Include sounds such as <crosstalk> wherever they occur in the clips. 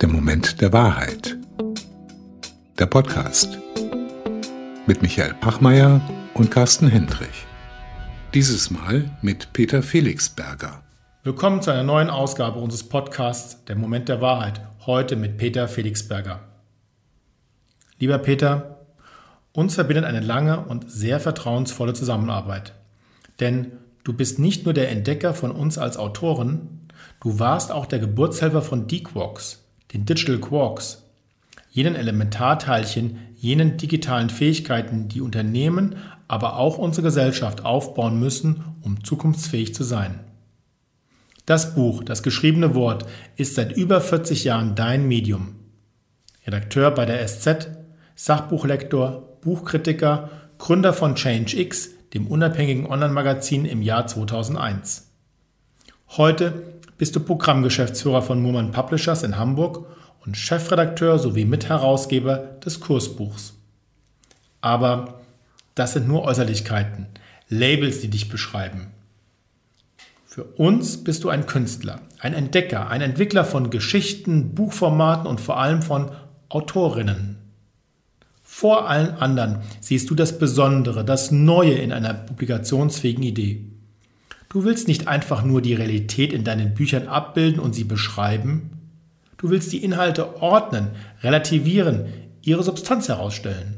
Der Moment der Wahrheit. Der Podcast mit Michael Pachmeier und Carsten Hendrich. Dieses Mal mit Peter Felixberger. Willkommen zu einer neuen Ausgabe unseres Podcasts Der Moment der Wahrheit. Heute mit Peter Felixberger. Lieber Peter, uns verbindet eine lange und sehr vertrauensvolle Zusammenarbeit. Denn du bist nicht nur der Entdecker von uns als Autoren, du warst auch der Geburtshelfer von D-Quarks, den Digital Quarks, jenen Elementarteilchen, jenen digitalen Fähigkeiten, die Unternehmen, aber auch unsere Gesellschaft aufbauen müssen, um zukunftsfähig zu sein. Das Buch, das geschriebene Wort, ist seit über 40 Jahren dein Medium. Redakteur bei der SZ, Sachbuchlektor, Buchkritiker, Gründer von ChangeX, dem unabhängigen Online-Magazin im Jahr 2001. Heute bist du Programmgeschäftsführer von Murmann Publishers in Hamburg und Chefredakteur sowie Mitherausgeber des Kursbuchs. Aber das sind nur Äußerlichkeiten, Labels, die dich beschreiben. Für uns bist du ein Künstler, ein Entdecker, ein Entwickler von Geschichten, Buchformaten und vor allem von Autorinnen. Vor allen anderen siehst du das Besondere, das Neue in einer publikationsfähigen Idee. Du willst nicht einfach nur die Realität in deinen Büchern abbilden und sie beschreiben. Du willst die Inhalte ordnen, relativieren, ihre Substanz herausstellen.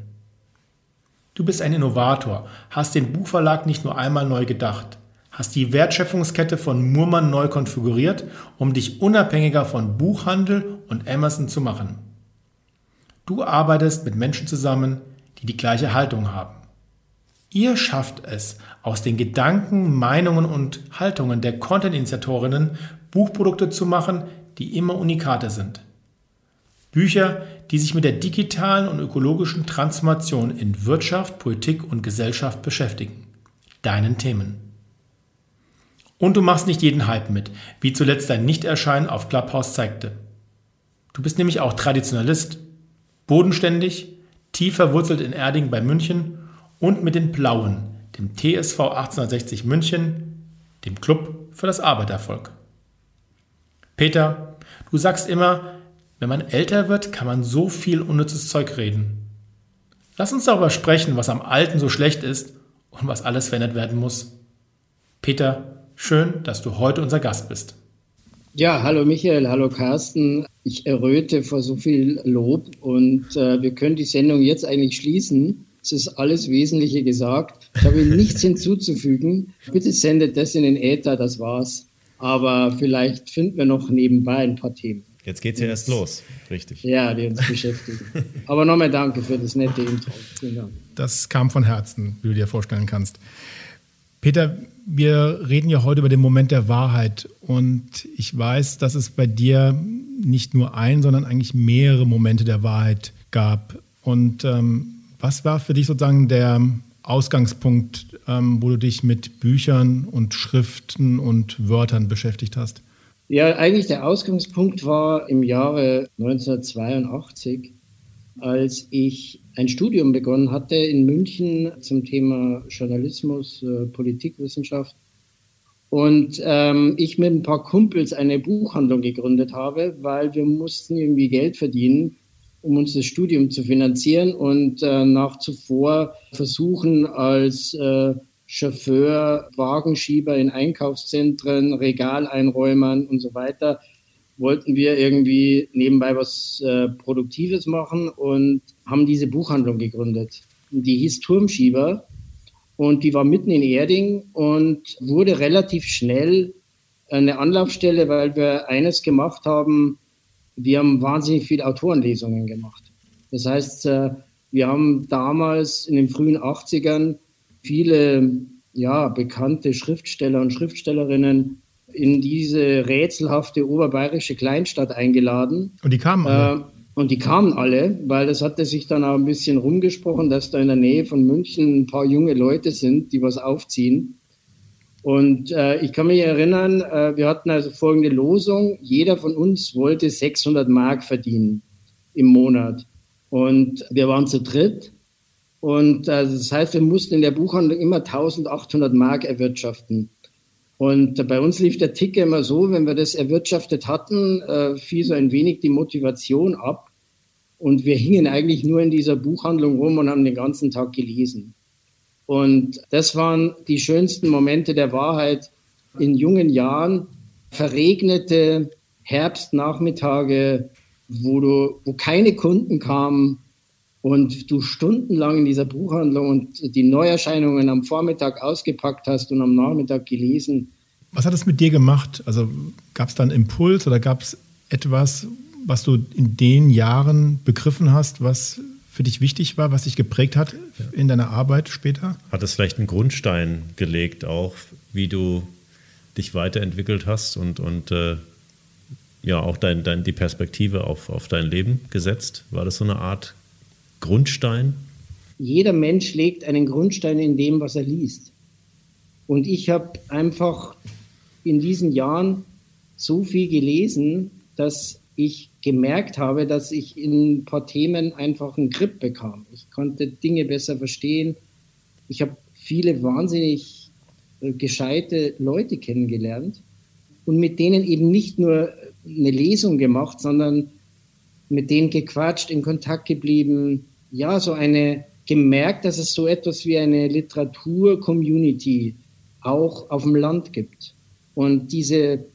Du bist ein Innovator, hast den Buchverlag nicht nur einmal neu gedacht hast die Wertschöpfungskette von Murmann neu konfiguriert, um dich unabhängiger von Buchhandel und Amazon zu machen. Du arbeitest mit Menschen zusammen, die die gleiche Haltung haben. Ihr schafft es, aus den Gedanken, Meinungen und Haltungen der Content-Initiatorinnen Buchprodukte zu machen, die immer Unikate sind. Bücher, die sich mit der digitalen und ökologischen Transformation in Wirtschaft, Politik und Gesellschaft beschäftigen. Deinen Themen. Und du machst nicht jeden Hype mit, wie zuletzt dein Nichterscheinen auf Clubhouse zeigte. Du bist nämlich auch Traditionalist, bodenständig, tief verwurzelt in Erding bei München und mit den Blauen, dem TSV 1860 München, dem Club für das Arbeitervolk. Peter, du sagst immer, wenn man älter wird, kann man so viel unnützes Zeug reden. Lass uns darüber sprechen, was am Alten so schlecht ist und was alles verändert werden muss. Peter, Schön, dass du heute unser Gast bist. Ja, hallo Michael, hallo Carsten. Ich erröte vor so viel Lob und äh, wir können die Sendung jetzt eigentlich schließen. Es ist alles Wesentliche gesagt. Ich habe nichts hinzuzufügen. Bitte sendet das in den Äther, das war's. Aber vielleicht finden wir noch nebenbei ein paar Themen. Jetzt geht's ja erst los, richtig. Ja, die uns beschäftigen. Aber nochmal danke für das nette Intro. Vielen Dank. Das kam von Herzen, wie du dir vorstellen kannst. Peter, wir reden ja heute über den Moment der Wahrheit und ich weiß, dass es bei dir nicht nur ein, sondern eigentlich mehrere Momente der Wahrheit gab. Und ähm, was war für dich sozusagen der Ausgangspunkt, ähm, wo du dich mit Büchern und Schriften und Wörtern beschäftigt hast? Ja, eigentlich der Ausgangspunkt war im Jahre 1982, als ich ein Studium begonnen hatte in München zum Thema Journalismus, äh, Politikwissenschaft. Und ähm, ich mit ein paar Kumpels eine Buchhandlung gegründet habe, weil wir mussten irgendwie Geld verdienen, um uns das Studium zu finanzieren und äh, nach zuvor versuchen als äh, Chauffeur, Wagenschieber in Einkaufszentren, Regaleinräumern und so weiter wollten wir irgendwie nebenbei was äh, Produktives machen und haben diese Buchhandlung gegründet. Die hieß Turmschieber und die war mitten in Erding und wurde relativ schnell eine Anlaufstelle, weil wir eines gemacht haben, wir haben wahnsinnig viele Autorenlesungen gemacht. Das heißt, äh, wir haben damals in den frühen 80ern viele ja, bekannte Schriftsteller und Schriftstellerinnen in diese rätselhafte oberbayerische Kleinstadt eingeladen. Und die kamen alle? Äh, und die kamen alle, weil das hatte sich dann auch ein bisschen rumgesprochen, dass da in der Nähe von München ein paar junge Leute sind, die was aufziehen. Und äh, ich kann mich erinnern, äh, wir hatten also folgende Losung. Jeder von uns wollte 600 Mark verdienen im Monat. Und wir waren zu dritt. Und äh, das heißt, wir mussten in der Buchhandlung immer 1800 Mark erwirtschaften. Und bei uns lief der Ticker immer so, wenn wir das erwirtschaftet hatten, äh, fiel so ein wenig die Motivation ab. Und wir hingen eigentlich nur in dieser Buchhandlung rum und haben den ganzen Tag gelesen. Und das waren die schönsten Momente der Wahrheit in jungen Jahren. Verregnete Herbstnachmittage, wo, du, wo keine Kunden kamen und du stundenlang in dieser Buchhandlung und die Neuerscheinungen am Vormittag ausgepackt hast und am Nachmittag gelesen. Was hat es mit dir gemacht? Also gab es da einen Impuls oder gab es etwas, was du in den Jahren begriffen hast, was für dich wichtig war, was dich geprägt hat in deiner Arbeit später? Hat es vielleicht einen Grundstein gelegt, auch wie du dich weiterentwickelt hast und, und äh, ja auch dein, dein, die Perspektive auf, auf dein Leben gesetzt? War das so eine Art Grundstein? Jeder Mensch legt einen Grundstein in dem, was er liest. Und ich habe einfach in diesen Jahren so viel gelesen, dass ich gemerkt habe, dass ich in ein paar Themen einfach einen Grip bekam. Ich konnte Dinge besser verstehen. Ich habe viele wahnsinnig äh, gescheite Leute kennengelernt und mit denen eben nicht nur eine Lesung gemacht, sondern mit denen gequatscht, in Kontakt geblieben. Ja, so eine gemerkt, dass es so etwas wie eine Literatur-Community auch auf dem Land gibt. Und diese,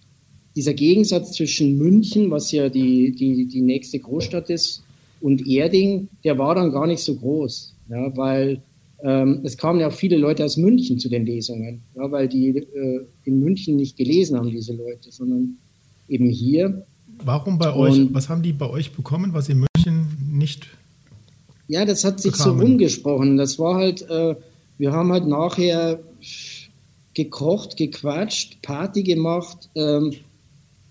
dieser Gegensatz zwischen München, was ja die, die, die nächste Großstadt ist, und Erding, der war dann gar nicht so groß, ja, weil ähm, es kamen ja auch viele Leute aus München zu den Lesungen, ja, weil die äh, in München nicht gelesen haben, diese Leute, sondern eben hier. Warum bei euch? Und, was haben die bei euch bekommen, was in München nicht? Ja, das hat sich bekamen? so rumgesprochen. Das war halt, äh, wir haben halt nachher gekocht, gequatscht, Party gemacht. Ähm,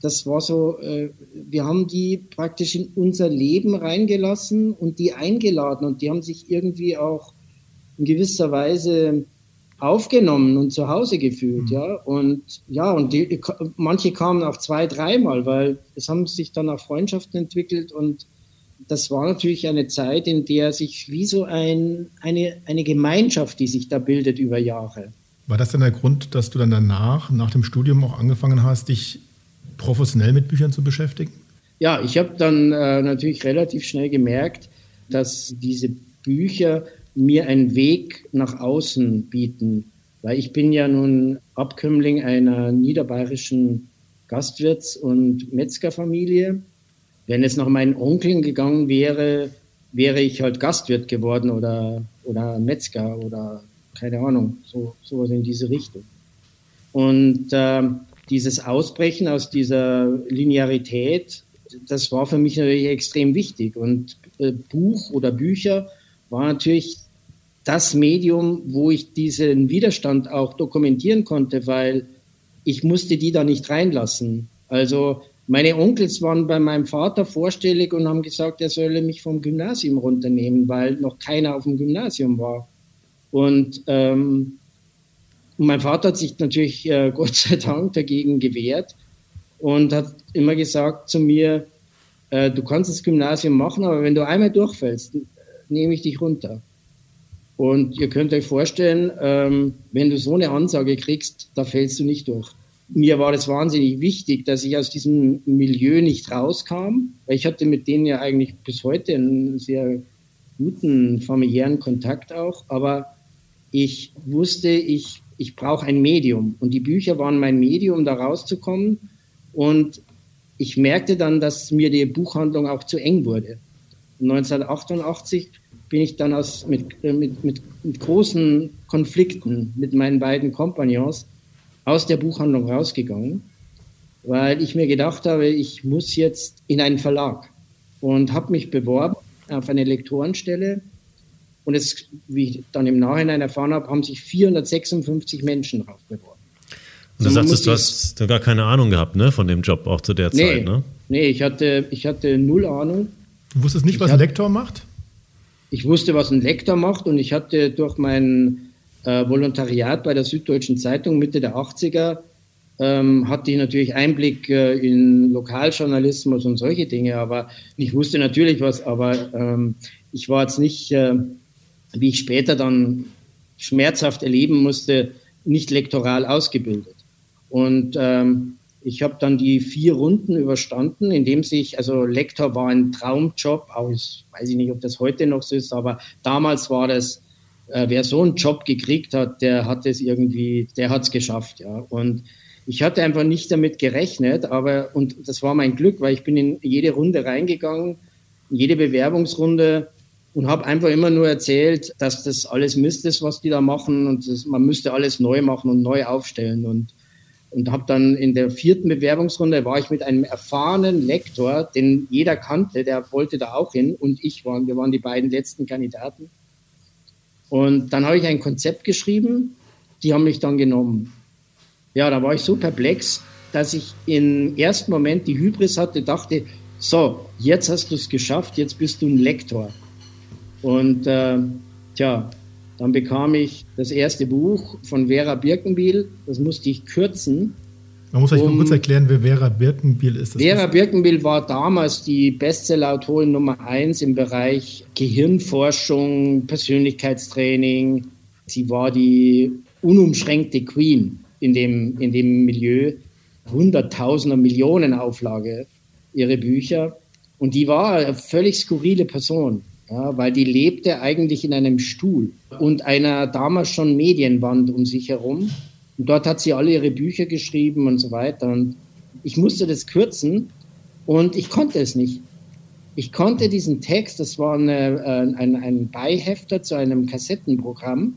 das war so, äh, wir haben die praktisch in unser Leben reingelassen und die eingeladen und die haben sich irgendwie auch in gewisser Weise aufgenommen und zu Hause gefühlt, mhm. ja. Und ja, und die, manche kamen auch zwei, dreimal, weil es haben sich dann auch Freundschaften entwickelt und das war natürlich eine Zeit, in der sich wie so ein, eine, eine Gemeinschaft, die sich da bildet über Jahre. War das dann der Grund, dass du dann danach, nach dem Studium auch angefangen hast, dich professionell mit Büchern zu beschäftigen? Ja, ich habe dann äh, natürlich relativ schnell gemerkt, dass diese Bücher mir einen Weg nach außen bieten, weil ich bin ja nun Abkömmling einer niederbayerischen Gastwirts- und Metzgerfamilie. Wenn es nach meinen Onkeln gegangen wäre, wäre ich halt Gastwirt geworden oder, oder Metzger oder keine Ahnung, so sowas in diese Richtung. Und äh, dieses Ausbrechen aus dieser Linearität, das war für mich natürlich extrem wichtig. Und äh, Buch oder Bücher war natürlich das Medium, wo ich diesen Widerstand auch dokumentieren konnte, weil ich musste die da nicht reinlassen. Also meine Onkels waren bei meinem Vater vorstellig und haben gesagt, er solle mich vom Gymnasium runternehmen, weil noch keiner auf dem Gymnasium war. Und ähm, mein Vater hat sich natürlich äh, <laughs> Gott sei Dank dagegen gewehrt und hat immer gesagt zu mir, äh, du kannst das Gymnasium machen, aber wenn du einmal durchfällst, nehme ich dich runter. Und ihr könnt euch vorstellen, ähm, wenn du so eine Ansage kriegst, da fällst du nicht durch. Mir war das wahnsinnig wichtig, dass ich aus diesem Milieu nicht rauskam, weil ich hatte mit denen ja eigentlich bis heute einen sehr guten familiären Kontakt auch, aber ich wusste, ich, ich brauche ein Medium und die Bücher waren mein Medium, da rauszukommen und ich merkte dann, dass mir die Buchhandlung auch zu eng wurde. 1988 bin ich dann aus, mit, äh, mit, mit, mit großen Konflikten mit meinen beiden Kompagnons aus der Buchhandlung rausgegangen, weil ich mir gedacht habe, ich muss jetzt in einen Verlag und habe mich beworben auf eine Lektorenstelle. Und es, wie ich dann im Nachhinein erfahren habe, haben sich 456 Menschen darauf beworben. Und du also sagtest, du hast gar keine Ahnung gehabt, ne, von dem Job auch zu der nee, Zeit, ne? Nee, ich hatte, ich hatte null Ahnung. Du wusstest nicht, ich was ein Lektor macht? ich wusste, was ein Lektor macht und ich hatte durch mein äh, Volontariat bei der Süddeutschen Zeitung Mitte der 80er ähm, hatte ich natürlich Einblick äh, in Lokaljournalismus und solche Dinge, aber ich wusste natürlich was, aber ähm, ich war jetzt nicht, äh, wie ich später dann schmerzhaft erleben musste, nicht lektoral ausgebildet. Und ähm, ich habe dann die vier Runden überstanden, indem sich, also Lektor war ein Traumjob, auch ich weiß ich nicht, ob das heute noch so ist, aber damals war das, äh, wer so einen Job gekriegt hat, der hat es irgendwie, der hat es geschafft, ja. Und ich hatte einfach nicht damit gerechnet, aber, und das war mein Glück, weil ich bin in jede Runde reingegangen, in jede Bewerbungsrunde und habe einfach immer nur erzählt, dass das alles Mist ist, was die da machen und das, man müsste alles neu machen und neu aufstellen und und habe dann in der vierten Bewerbungsrunde war ich mit einem erfahrenen Lektor, den jeder kannte, der wollte da auch hin und ich waren, wir waren die beiden letzten Kandidaten. Und dann habe ich ein Konzept geschrieben, die haben mich dann genommen. Ja, da war ich so perplex, dass ich im ersten Moment die Hybris hatte, dachte, so, jetzt hast du es geschafft, jetzt bist du ein Lektor. Und äh, tja, dann bekam ich das erste Buch von Vera Birkenbiel, das musste ich kürzen. Man muss euch um, kurz erklären, wer Vera Birkenbiel ist. Vera Birkenbiel war damals die Bestsellerautorin Nummer eins im Bereich Gehirnforschung, Persönlichkeitstraining. Sie war die unumschränkte Queen in dem, in dem Milieu. Hunderttausender Millionen Auflage ihre Bücher. Und die war eine völlig skurrile Person ja, weil die lebte eigentlich in einem Stuhl und einer damals schon Medienwand um sich herum. Und dort hat sie alle ihre Bücher geschrieben und so weiter. Und ich musste das kürzen und ich konnte es nicht. Ich konnte diesen Text, das war eine, äh, ein, ein Beihefter zu einem Kassettenprogramm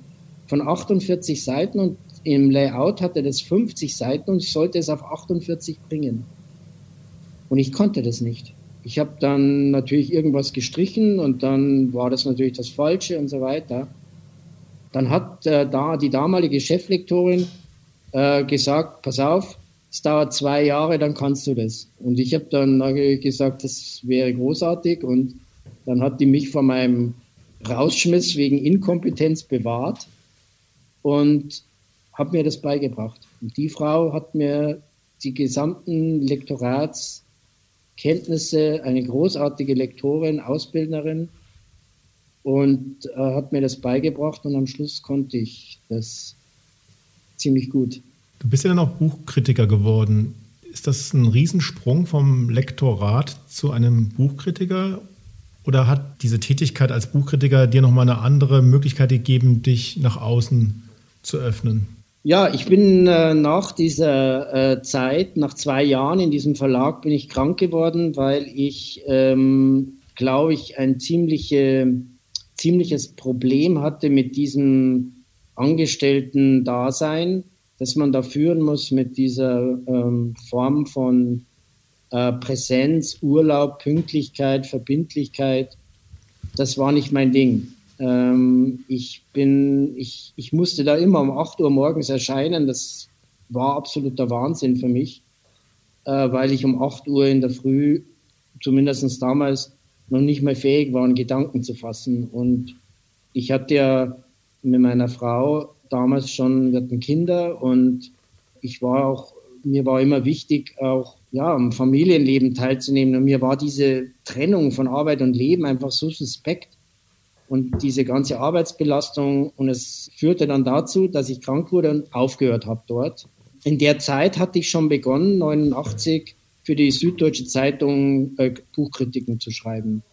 von 48 Seiten und im Layout hatte das 50 Seiten und ich sollte es auf 48 bringen. Und ich konnte das nicht. Ich habe dann natürlich irgendwas gestrichen und dann war das natürlich das Falsche und so weiter. Dann hat äh, da die damalige Cheflektorin äh, gesagt, pass auf, es dauert zwei Jahre, dann kannst du das. Und ich habe dann gesagt, das wäre großartig und dann hat die mich vor meinem Rausschmiss wegen Inkompetenz bewahrt und hat mir das beigebracht. Und die Frau hat mir die gesamten Lektorats Kenntnisse, eine großartige Lektorin, Ausbildnerin und äh, hat mir das beigebracht und am Schluss konnte ich das ziemlich gut. Du bist ja dann auch Buchkritiker geworden. Ist das ein Riesensprung vom Lektorat zu einem Buchkritiker? Oder hat diese Tätigkeit als Buchkritiker dir nochmal eine andere Möglichkeit gegeben, dich nach außen zu öffnen? Ja, ich bin äh, nach dieser äh, Zeit, nach zwei Jahren in diesem Verlag, bin ich krank geworden, weil ich, ähm, glaube ich, ein ziemliche, ziemliches Problem hatte mit diesem Angestellten-Dasein, das man da führen muss mit dieser ähm, Form von äh, Präsenz, Urlaub, Pünktlichkeit, Verbindlichkeit. Das war nicht mein Ding. Ähm, ich bin, ich, ich musste da immer um 8 Uhr morgens erscheinen. Das war absoluter Wahnsinn für mich, äh, weil ich um 8 Uhr in der Früh, zumindest damals, noch nicht mehr fähig war, Gedanken zu fassen. Und ich hatte ja mit meiner Frau damals schon, wir hatten Kinder und ich war auch, mir war immer wichtig, auch ja, am Familienleben teilzunehmen. Und mir war diese Trennung von Arbeit und Leben einfach so suspekt und diese ganze Arbeitsbelastung. Und es führte dann dazu, dass ich krank wurde und aufgehört habe dort. In der Zeit hatte ich schon begonnen, 89 für die Süddeutsche Zeitung äh, Buchkritiken zu schreiben.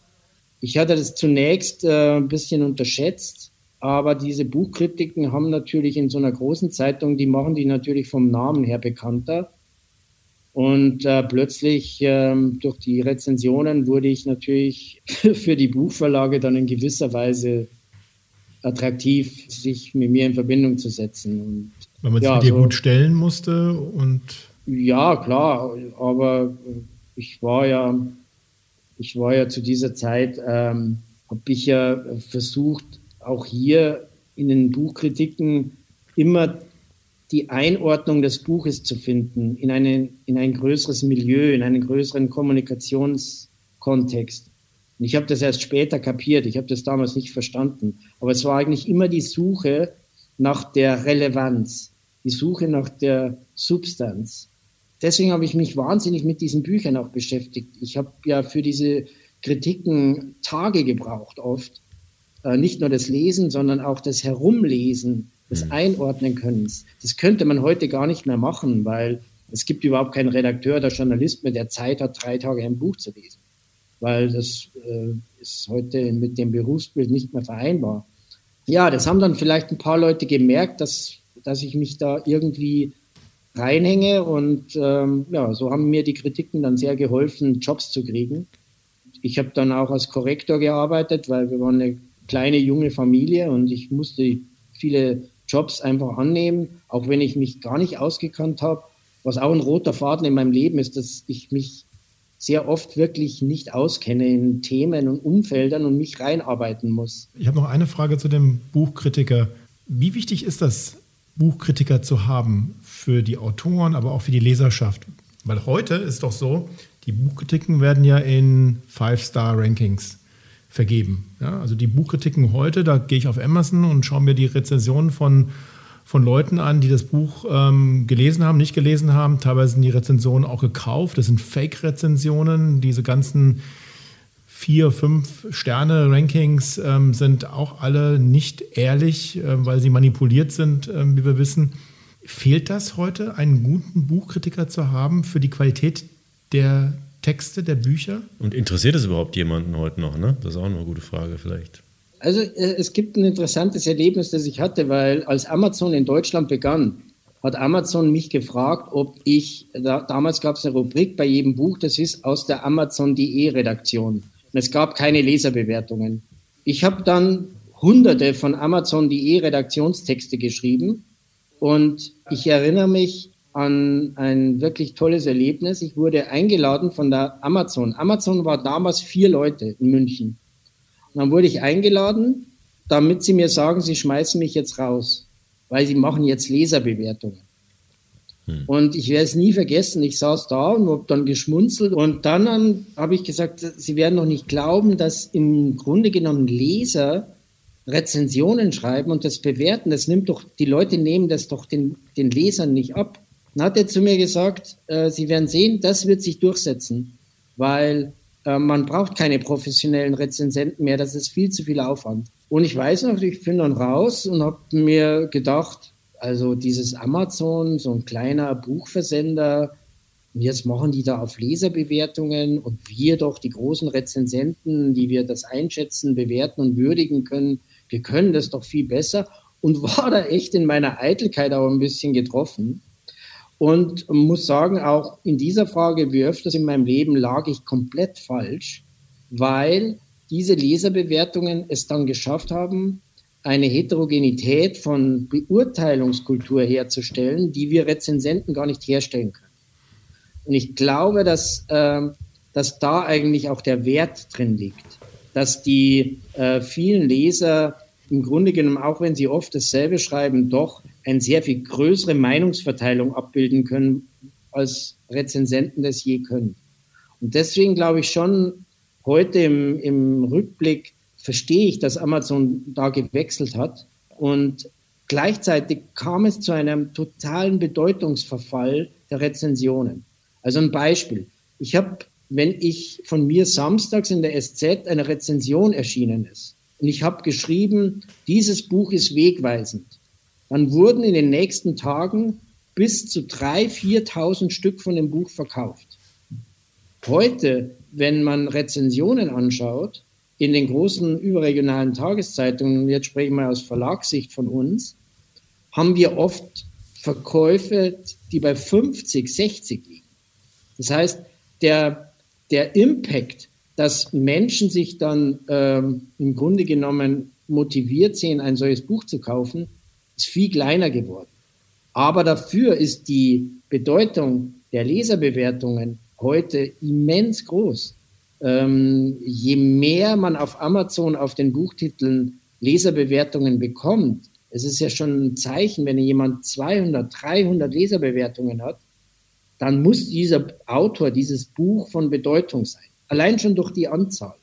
Ich hatte das zunächst äh, ein bisschen unterschätzt, aber diese Buchkritiken haben natürlich in so einer großen Zeitung, die machen die natürlich vom Namen her bekannter. Und äh, plötzlich ähm, durch die Rezensionen wurde ich natürlich <laughs> für die Buchverlage dann in gewisser Weise attraktiv, sich mit mir in Verbindung zu setzen. Und, Weil man ja, sich dir so, gut stellen musste und ja klar, aber ich war ja, ich war ja zu dieser Zeit, ähm, habe ich ja versucht, auch hier in den Buchkritiken immer die Einordnung des Buches zu finden in, eine, in ein größeres Milieu, in einen größeren Kommunikationskontext. Und ich habe das erst später kapiert, ich habe das damals nicht verstanden. Aber es war eigentlich immer die Suche nach der Relevanz, die Suche nach der Substanz. Deswegen habe ich mich wahnsinnig mit diesen Büchern auch beschäftigt. Ich habe ja für diese Kritiken Tage gebraucht oft. Äh, nicht nur das Lesen, sondern auch das Herumlesen des mhm. Einordnen-Könnens. Das könnte man heute gar nicht mehr machen, weil es gibt überhaupt keinen Redakteur oder Journalist mehr, der Zeit hat, drei Tage ein Buch zu lesen. Weil das äh, ist heute mit dem Berufsbild nicht mehr vereinbar. Ja, das haben dann vielleicht ein paar Leute gemerkt, dass, dass ich mich da irgendwie reinhänge und ähm, ja, so haben mir die Kritiken dann sehr geholfen, Jobs zu kriegen. Ich habe dann auch als Korrektor gearbeitet, weil wir waren eine kleine junge Familie und ich musste viele Jobs einfach annehmen, auch wenn ich mich gar nicht ausgekannt habe. Was auch ein roter Faden in meinem Leben ist, dass ich mich sehr oft wirklich nicht auskenne in Themen und Umfeldern und mich reinarbeiten muss. Ich habe noch eine Frage zu dem Buchkritiker. Wie wichtig ist das, Buchkritiker zu haben für die Autoren, aber auch für die Leserschaft? Weil heute ist doch so, die Buchkritiken werden ja in Five-Star-Rankings vergeben. Ja, also die Buchkritiken heute, da gehe ich auf Amazon und schaue mir die Rezensionen von, von Leuten an, die das Buch ähm, gelesen haben, nicht gelesen haben. Teilweise sind die Rezensionen auch gekauft. Das sind Fake-Rezensionen. Diese ganzen vier, fünf Sterne-Rankings ähm, sind auch alle nicht ehrlich, äh, weil sie manipuliert sind, äh, wie wir wissen. Fehlt das heute, einen guten Buchkritiker zu haben für die Qualität der Texte der Bücher? Und interessiert es überhaupt jemanden heute noch? Ne? Das ist auch eine gute Frage vielleicht. Also äh, es gibt ein interessantes Erlebnis, das ich hatte, weil als Amazon in Deutschland begann, hat Amazon mich gefragt, ob ich, da, damals gab es eine Rubrik bei jedem Buch, das ist aus der Amazon.de Redaktion. Und es gab keine Leserbewertungen. Ich habe dann hunderte von Amazon.de Redaktionstexte geschrieben und ich erinnere mich, an ein wirklich tolles Erlebnis. Ich wurde eingeladen von der Amazon. Amazon war damals vier Leute in München. Und dann wurde ich eingeladen, damit sie mir sagen, sie schmeißen mich jetzt raus, weil sie machen jetzt Leserbewertungen. Hm. Und ich werde es nie vergessen. Ich saß da und habe dann geschmunzelt. Und dann habe ich gesagt, Sie werden noch nicht glauben, dass im Grunde genommen Leser Rezensionen schreiben und das bewerten. Das nimmt doch, die Leute nehmen das doch den, den Lesern nicht ab. Dann hat er zu mir gesagt, äh, Sie werden sehen, das wird sich durchsetzen, weil äh, man braucht keine professionellen Rezensenten mehr, das ist viel zu viel Aufwand. Und ich weiß noch, ich bin dann raus und habe mir gedacht, also dieses Amazon, so ein kleiner Buchversender, und jetzt machen die da auf Leserbewertungen und wir doch die großen Rezensenten, die wir das einschätzen, bewerten und würdigen können, wir können das doch viel besser und <laughs> war da echt in meiner Eitelkeit auch ein bisschen getroffen und muss sagen, auch in dieser Frage, wie öfters in meinem Leben, lag ich komplett falsch, weil diese Leserbewertungen es dann geschafft haben, eine Heterogenität von Beurteilungskultur herzustellen, die wir Rezensenten gar nicht herstellen können. Und ich glaube, dass, äh, dass da eigentlich auch der Wert drin liegt, dass die äh, vielen Leser im Grunde genommen, auch wenn sie oft dasselbe schreiben, doch eine sehr viel größere Meinungsverteilung abbilden können, als Rezensenten das je können. Und deswegen glaube ich schon, heute im, im Rückblick verstehe ich, dass Amazon da gewechselt hat. Und gleichzeitig kam es zu einem totalen Bedeutungsverfall der Rezensionen. Also ein Beispiel. Ich habe, wenn ich von mir samstags in der SZ eine Rezension erschienen ist und ich habe geschrieben, dieses Buch ist wegweisend, dann wurden in den nächsten Tagen bis zu 3.000, 4.000 Stück von dem Buch verkauft. Heute, wenn man Rezensionen anschaut, in den großen überregionalen Tageszeitungen, jetzt spreche ich mal aus Verlagssicht von uns, haben wir oft Verkäufe, die bei 50, 60 liegen. Das heißt, der, der Impact, dass Menschen sich dann ähm, im Grunde genommen motiviert sehen, ein solches Buch zu kaufen, ist viel kleiner geworden. Aber dafür ist die Bedeutung der Leserbewertungen heute immens groß. Ähm, je mehr man auf Amazon auf den Buchtiteln Leserbewertungen bekommt, es ist ja schon ein Zeichen, wenn jemand 200, 300 Leserbewertungen hat, dann muss dieser Autor, dieses Buch von Bedeutung sein. Allein schon durch die Anzahl.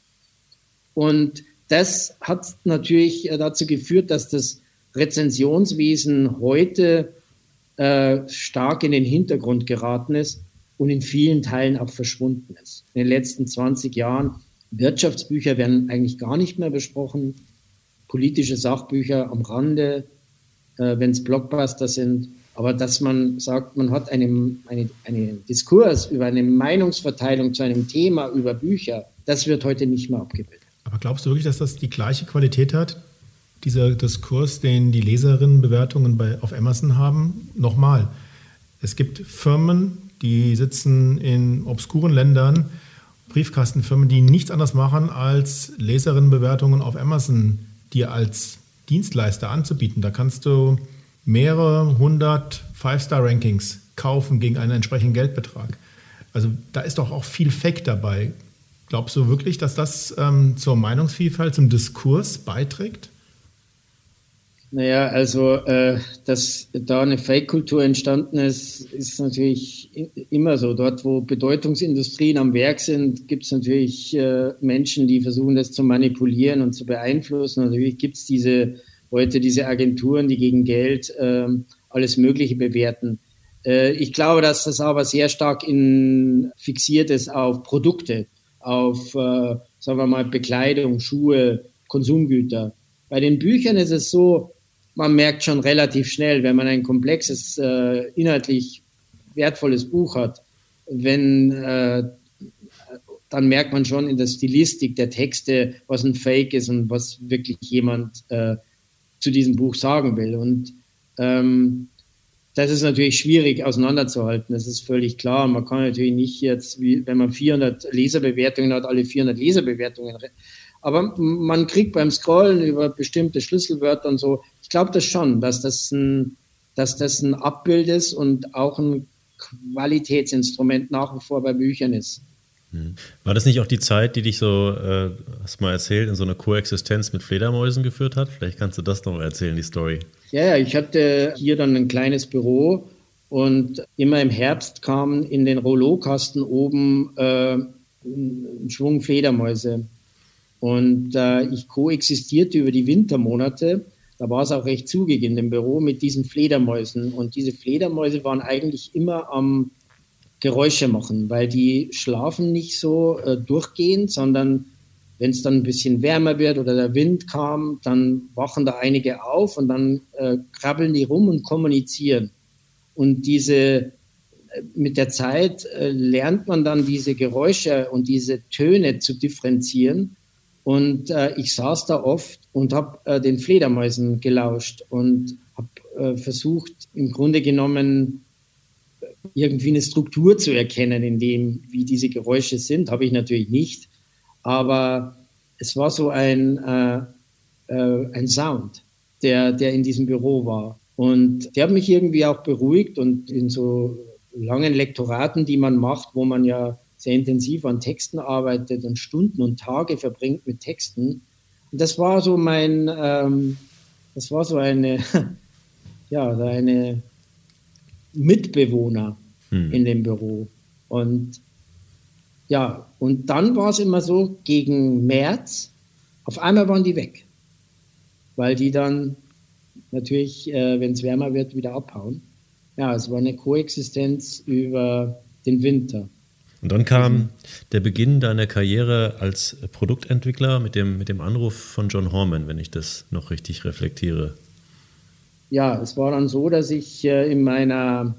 Und das hat natürlich dazu geführt, dass das Rezensionswesen heute äh, stark in den Hintergrund geraten ist und in vielen Teilen auch verschwunden ist. In den letzten 20 Jahren Wirtschaftsbücher werden eigentlich gar nicht mehr besprochen, politische Sachbücher am Rande, äh, wenn es Blockbuster sind. Aber dass man sagt, man hat einen eine, eine Diskurs über eine Meinungsverteilung zu einem Thema über Bücher, das wird heute nicht mehr abgebildet. Aber glaubst du wirklich, dass das die gleiche Qualität hat, dieser Diskurs, den die Leserinnenbewertungen bei, auf Amazon haben? Nochmal, es gibt Firmen, die sitzen in obskuren Ländern, Briefkastenfirmen, die nichts anderes machen, als Leserinnenbewertungen auf Amazon dir als Dienstleister anzubieten. Da kannst du mehrere hundert Five-Star-Rankings kaufen gegen einen entsprechenden Geldbetrag. Also da ist doch auch viel Fake dabei. Glaubst du wirklich, dass das ähm, zur Meinungsvielfalt, zum Diskurs beiträgt? Naja, also äh, dass da eine Fake-Kultur entstanden ist, ist natürlich immer so. Dort, wo Bedeutungsindustrien am Werk sind, gibt es natürlich äh, Menschen, die versuchen, das zu manipulieren und zu beeinflussen. Und natürlich gibt es diese heute diese Agenturen, die gegen Geld äh, alles Mögliche bewerten. Äh, ich glaube, dass das aber sehr stark in, fixiert ist auf Produkte, auf, äh, sagen wir mal, Bekleidung, Schuhe, Konsumgüter. Bei den Büchern ist es so, man merkt schon relativ schnell, wenn man ein komplexes, äh, inhaltlich wertvolles Buch hat, wenn äh, dann merkt man schon in der Stilistik der Texte, was ein Fake ist und was wirklich jemand äh, zu diesem Buch sagen will. Und ähm, das ist natürlich schwierig auseinanderzuhalten, das ist völlig klar. Man kann natürlich nicht jetzt, wenn man 400 Leserbewertungen hat, alle 400 Leserbewertungen. Aber man kriegt beim Scrollen über bestimmte Schlüsselwörter und so glaube das schon, dass das, ein, dass das ein Abbild ist und auch ein Qualitätsinstrument nach wie vor bei Büchern ist. Hm. War das nicht auch die Zeit, die dich so, äh, hast du mal erzählt, in so eine Koexistenz mit Fledermäusen geführt hat? Vielleicht kannst du das noch erzählen, die Story. Ja, ja, ich hatte hier dann ein kleines Büro und immer im Herbst kamen in den Rollokasten oben äh, ein Schwung Fledermäuse. Und äh, ich koexistierte über die Wintermonate da war es auch recht zugig in dem Büro mit diesen Fledermäusen. Und diese Fledermäuse waren eigentlich immer am Geräusche machen, weil die schlafen nicht so äh, durchgehend, sondern wenn es dann ein bisschen wärmer wird oder der Wind kam, dann wachen da einige auf und dann äh, krabbeln die rum und kommunizieren. Und diese äh, mit der Zeit äh, lernt man dann diese Geräusche und diese Töne zu differenzieren. Und äh, ich saß da oft und habe äh, den Fledermäusen gelauscht und habe äh, versucht, im Grunde genommen irgendwie eine Struktur zu erkennen, in dem, wie diese Geräusche sind. Habe ich natürlich nicht, aber es war so ein, äh, äh, ein Sound, der, der in diesem Büro war. Und der hat mich irgendwie auch beruhigt und in so langen Lektoraten, die man macht, wo man ja sehr intensiv an Texten arbeitet und Stunden und Tage verbringt mit Texten, das war so mein, ähm, das war so eine, <laughs> ja, eine Mitbewohner hm. in dem Büro. Und ja, und dann war es immer so, gegen März, auf einmal waren die weg. Weil die dann natürlich, äh, wenn es wärmer wird, wieder abhauen. Ja, es war eine Koexistenz über den Winter. Und dann kam der Beginn deiner Karriere als Produktentwickler mit dem, mit dem Anruf von John Horman, wenn ich das noch richtig reflektiere. Ja, es war dann so, dass ich äh, in meiner,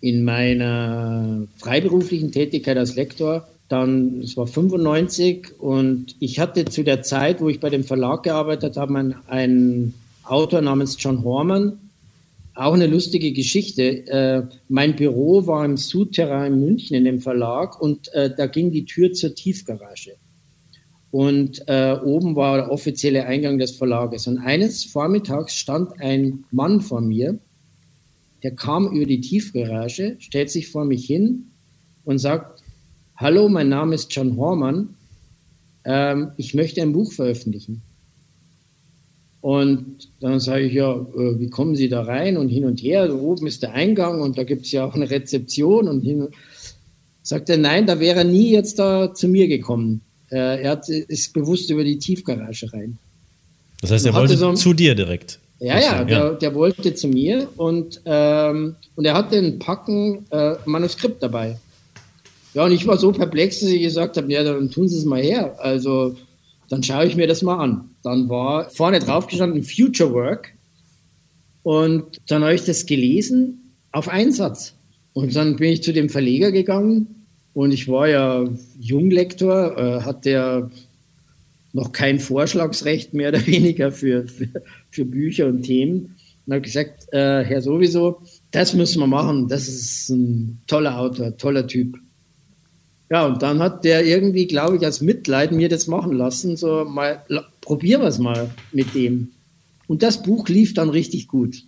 in meiner freiberuflichen Tätigkeit als Lektor dann, es war 95 und ich hatte zu der Zeit, wo ich bei dem Verlag gearbeitet habe, einen, einen Autor namens John Horman, auch eine lustige Geschichte. Äh, mein Büro war im Souterrain in München in dem Verlag und äh, da ging die Tür zur Tiefgarage. Und äh, oben war der offizielle Eingang des Verlages. Und eines Vormittags stand ein Mann vor mir, der kam über die Tiefgarage, stellt sich vor mich hin und sagt, Hallo, mein Name ist John Hormann, ähm, ich möchte ein Buch veröffentlichen. Und dann sage ich, ja, äh, wie kommen Sie da rein und hin und her? Oben ist der Eingang und da gibt es ja auch eine Rezeption und hin. Sagt er, nein, da wäre er nie jetzt da zu mir gekommen. Äh, er hat, ist bewusst über die Tiefgarage rein. Das heißt, er wollte so, zu dir direkt. Ja, ja, der, der, wollte zu mir und, ähm, und er hatte ein Packen äh, Manuskript dabei. Ja, und ich war so perplex, dass ich gesagt habe, ja, dann tun Sie es mal her. Also dann schaue ich mir das mal an. Dann war vorne drauf gestanden Future Work Und dann habe ich das gelesen auf Einsatz. Und dann bin ich zu dem Verleger gegangen und ich war ja Junglektor, äh, hatte ja noch kein Vorschlagsrecht mehr oder <laughs> weniger für, für, für Bücher und Themen. Und habe gesagt, äh, Herr sowieso, das müssen wir machen. Das ist ein toller Autor, toller Typ. Ja, und dann hat der irgendwie, glaube ich, als Mitleid mir das machen lassen. So, mal, probieren wir es mal mit dem. Und das Buch lief dann richtig gut.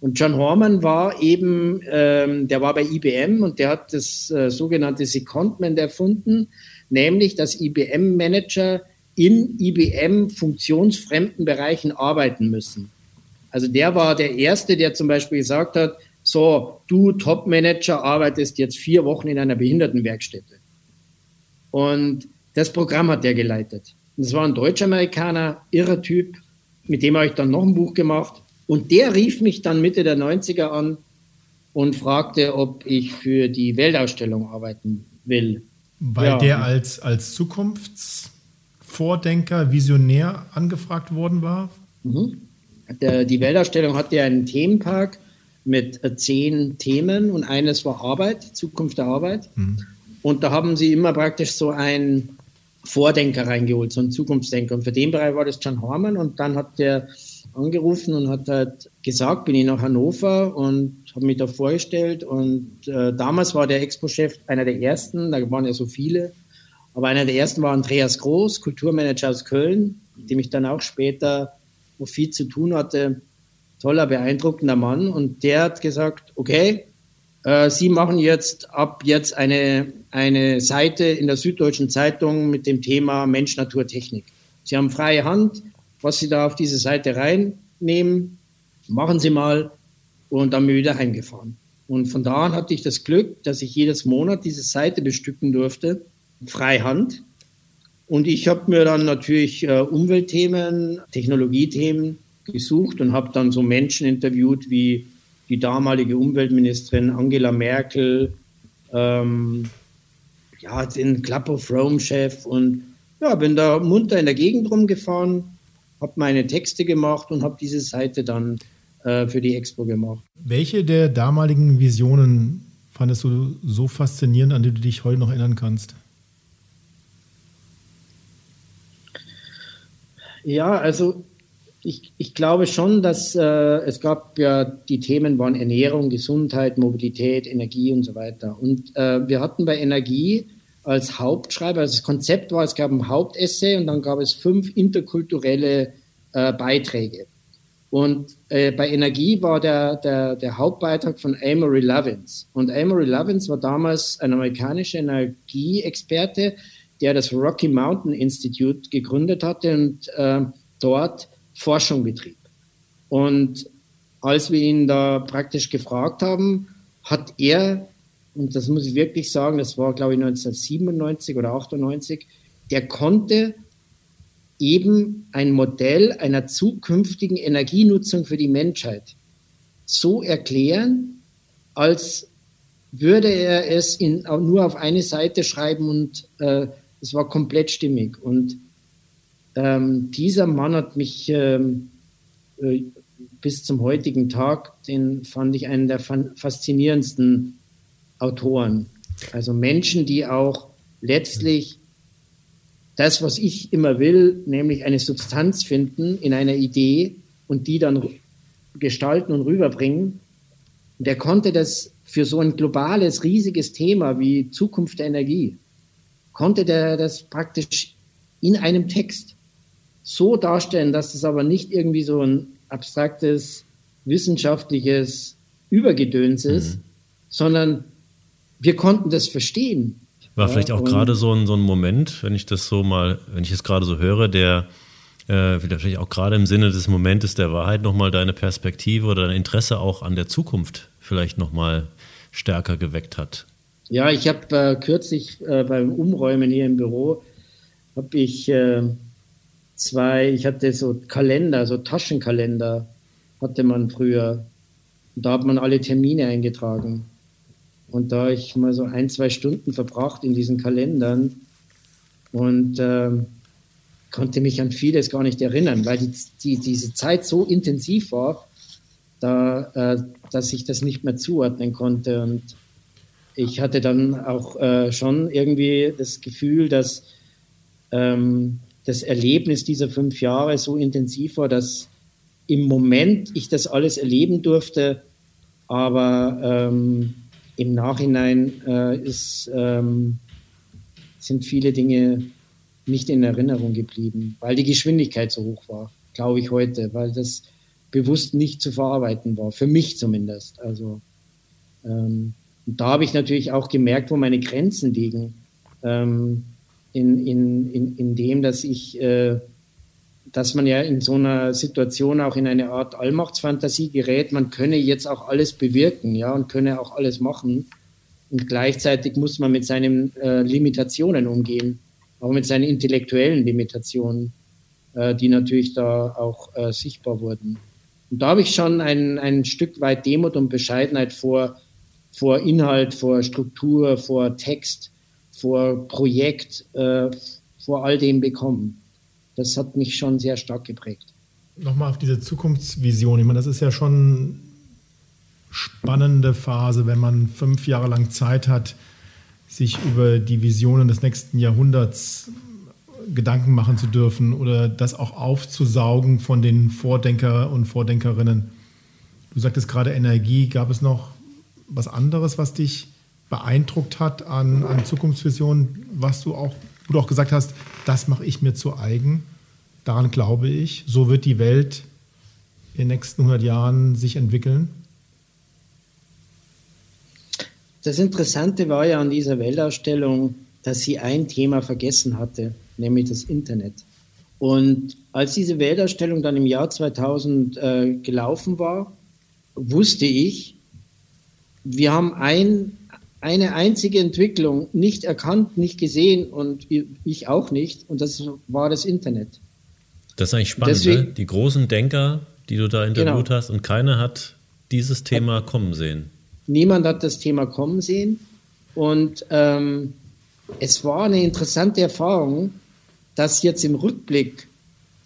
Und John Horman war eben, ähm, der war bei IBM und der hat das äh, sogenannte Secondment erfunden, nämlich dass IBM-Manager in IBM-funktionsfremden Bereichen arbeiten müssen. Also der war der Erste, der zum Beispiel gesagt hat, so, du Top-Manager arbeitest jetzt vier Wochen in einer Behindertenwerkstätte. Und das Programm hat der geleitet. Das war ein Deutsch-Amerikaner, irrer Typ, mit dem habe ich dann noch ein Buch gemacht. Und der rief mich dann Mitte der 90er an und fragte, ob ich für die Weltausstellung arbeiten will. Weil ja. der als, als Zukunftsvordenker, Visionär angefragt worden war? Mhm. Der, die Weltausstellung hatte einen Themenpark mit äh, zehn Themen und eines war Arbeit, Zukunft der Arbeit. Mhm. Und da haben sie immer praktisch so einen Vordenker reingeholt, so einen Zukunftsdenker. Und für den Bereich war das John Horman und dann hat der angerufen und hat halt gesagt, bin ich nach Hannover und habe mich da vorgestellt. Und äh, damals war der Expo-Chef einer der ersten, da waren ja so viele, aber einer der ersten war Andreas Groß, Kulturmanager aus Köln, mit dem ich dann auch später noch viel zu tun hatte. Toller, beeindruckender Mann. Und der hat gesagt, okay, Sie machen jetzt ab jetzt eine, eine Seite in der Süddeutschen Zeitung mit dem Thema Mensch, Natur, Technik. Sie haben freie Hand, was Sie da auf diese Seite reinnehmen, machen Sie mal und dann bin ich wieder heimgefahren. Und von da an hatte ich das Glück, dass ich jedes Monat diese Seite bestücken durfte, freihand. Und ich habe mir dann natürlich äh, Umweltthemen, Technologiethemen gesucht und habe dann so Menschen interviewt wie die damalige Umweltministerin Angela Merkel, ähm, ja, den Club of Rome-Chef und ja, bin da munter in der Gegend rumgefahren, habe meine Texte gemacht und habe diese Seite dann äh, für die Expo gemacht. Welche der damaligen Visionen fandest du so faszinierend, an die du dich heute noch erinnern kannst? Ja, also ich, ich glaube schon, dass äh, es gab ja, die Themen waren Ernährung, Gesundheit, Mobilität, Energie und so weiter. Und äh, wir hatten bei Energie als Hauptschreiber, also das Konzept war, es gab ein Hauptessay und dann gab es fünf interkulturelle äh, Beiträge. Und äh, bei Energie war der, der, der Hauptbeitrag von Amory Lovins. Und Amory Lovins war damals ein amerikanischer Energieexperte, der das Rocky Mountain Institute gegründet hatte und äh, dort Forschung betrieb. Und als wir ihn da praktisch gefragt haben, hat er, und das muss ich wirklich sagen, das war glaube ich 1997 oder 98, der konnte eben ein Modell einer zukünftigen Energienutzung für die Menschheit so erklären, als würde er es in, nur auf eine Seite schreiben und äh, es war komplett stimmig. Und ähm, dieser Mann hat mich ähm, äh, bis zum heutigen Tag, den fand ich einen der faszinierendsten Autoren. Also Menschen, die auch letztlich das, was ich immer will, nämlich eine Substanz finden in einer Idee und die dann gestalten und rüberbringen. Der konnte das für so ein globales, riesiges Thema wie Zukunft der Energie, konnte der das praktisch in einem Text so darstellen, dass es aber nicht irgendwie so ein abstraktes, wissenschaftliches Übergedöns ist, mhm. sondern wir konnten das verstehen. War ja, vielleicht auch gerade so ein, so ein Moment, wenn ich das so mal, wenn ich es gerade so höre, der äh, vielleicht auch gerade im Sinne des Momentes der Wahrheit nochmal deine Perspektive oder dein Interesse auch an der Zukunft vielleicht nochmal stärker geweckt hat. Ja, ich habe äh, kürzlich äh, beim Umräumen hier im Büro, habe ich äh, zwei, ich hatte so Kalender, so Taschenkalender hatte man früher. Und da hat man alle Termine eingetragen. Und da ich mal so ein, zwei Stunden verbracht in diesen Kalendern und äh, konnte mich an vieles gar nicht erinnern, weil die, die, diese Zeit so intensiv war. da, äh, dass ich das nicht mehr zuordnen konnte. Und ich hatte dann auch äh, schon irgendwie das Gefühl, dass ähm, das Erlebnis dieser fünf Jahre so intensiv war, dass im Moment ich das alles erleben durfte, aber ähm, im Nachhinein äh, ist, ähm, sind viele Dinge nicht in Erinnerung geblieben, weil die Geschwindigkeit so hoch war, glaube ich heute, weil das bewusst nicht zu verarbeiten war, für mich zumindest. Also ähm, da habe ich natürlich auch gemerkt, wo meine Grenzen liegen, ähm, in, in, in, in dem, dass ich, äh, dass man ja in so einer Situation auch in eine Art Allmachtsfantasie gerät, man könne jetzt auch alles bewirken, ja, und könne auch alles machen. Und gleichzeitig muss man mit seinen äh, Limitationen umgehen, auch mit seinen intellektuellen Limitationen, äh, die natürlich da auch äh, sichtbar wurden. Und da habe ich schon ein, ein Stück weit Demut und Bescheidenheit vor, vor Inhalt, vor Struktur, vor Text, vor Projekt, äh, vor all dem bekommen. Das hat mich schon sehr stark geprägt. Nochmal auf diese Zukunftsvision. Ich meine, das ist ja schon spannende Phase, wenn man fünf Jahre lang Zeit hat, sich über die Visionen des nächsten Jahrhunderts Gedanken machen zu dürfen oder das auch aufzusaugen von den Vordenker und Vordenkerinnen. Du sagtest gerade Energie. Gab es noch was anderes, was dich beeindruckt hat an, an Zukunftsvisionen, was du auch, wo du auch gesagt hast, das mache ich mir zu eigen. Daran glaube ich. So wird die Welt in den nächsten 100 Jahren sich entwickeln. Das Interessante war ja an dieser Weltausstellung, dass sie ein Thema vergessen hatte nämlich das Internet. Und als diese Weltausstellung dann im Jahr 2000 äh, gelaufen war, wusste ich, wir haben ein, eine einzige Entwicklung nicht erkannt, nicht gesehen und ich auch nicht, und das war das Internet. Das ist eigentlich spannend, Deswegen, ne? die großen Denker, die du da interviewt genau. hast, und keiner hat dieses Thema kommen sehen. Niemand hat das Thema kommen sehen. Und ähm, es war eine interessante Erfahrung, dass jetzt im Rückblick,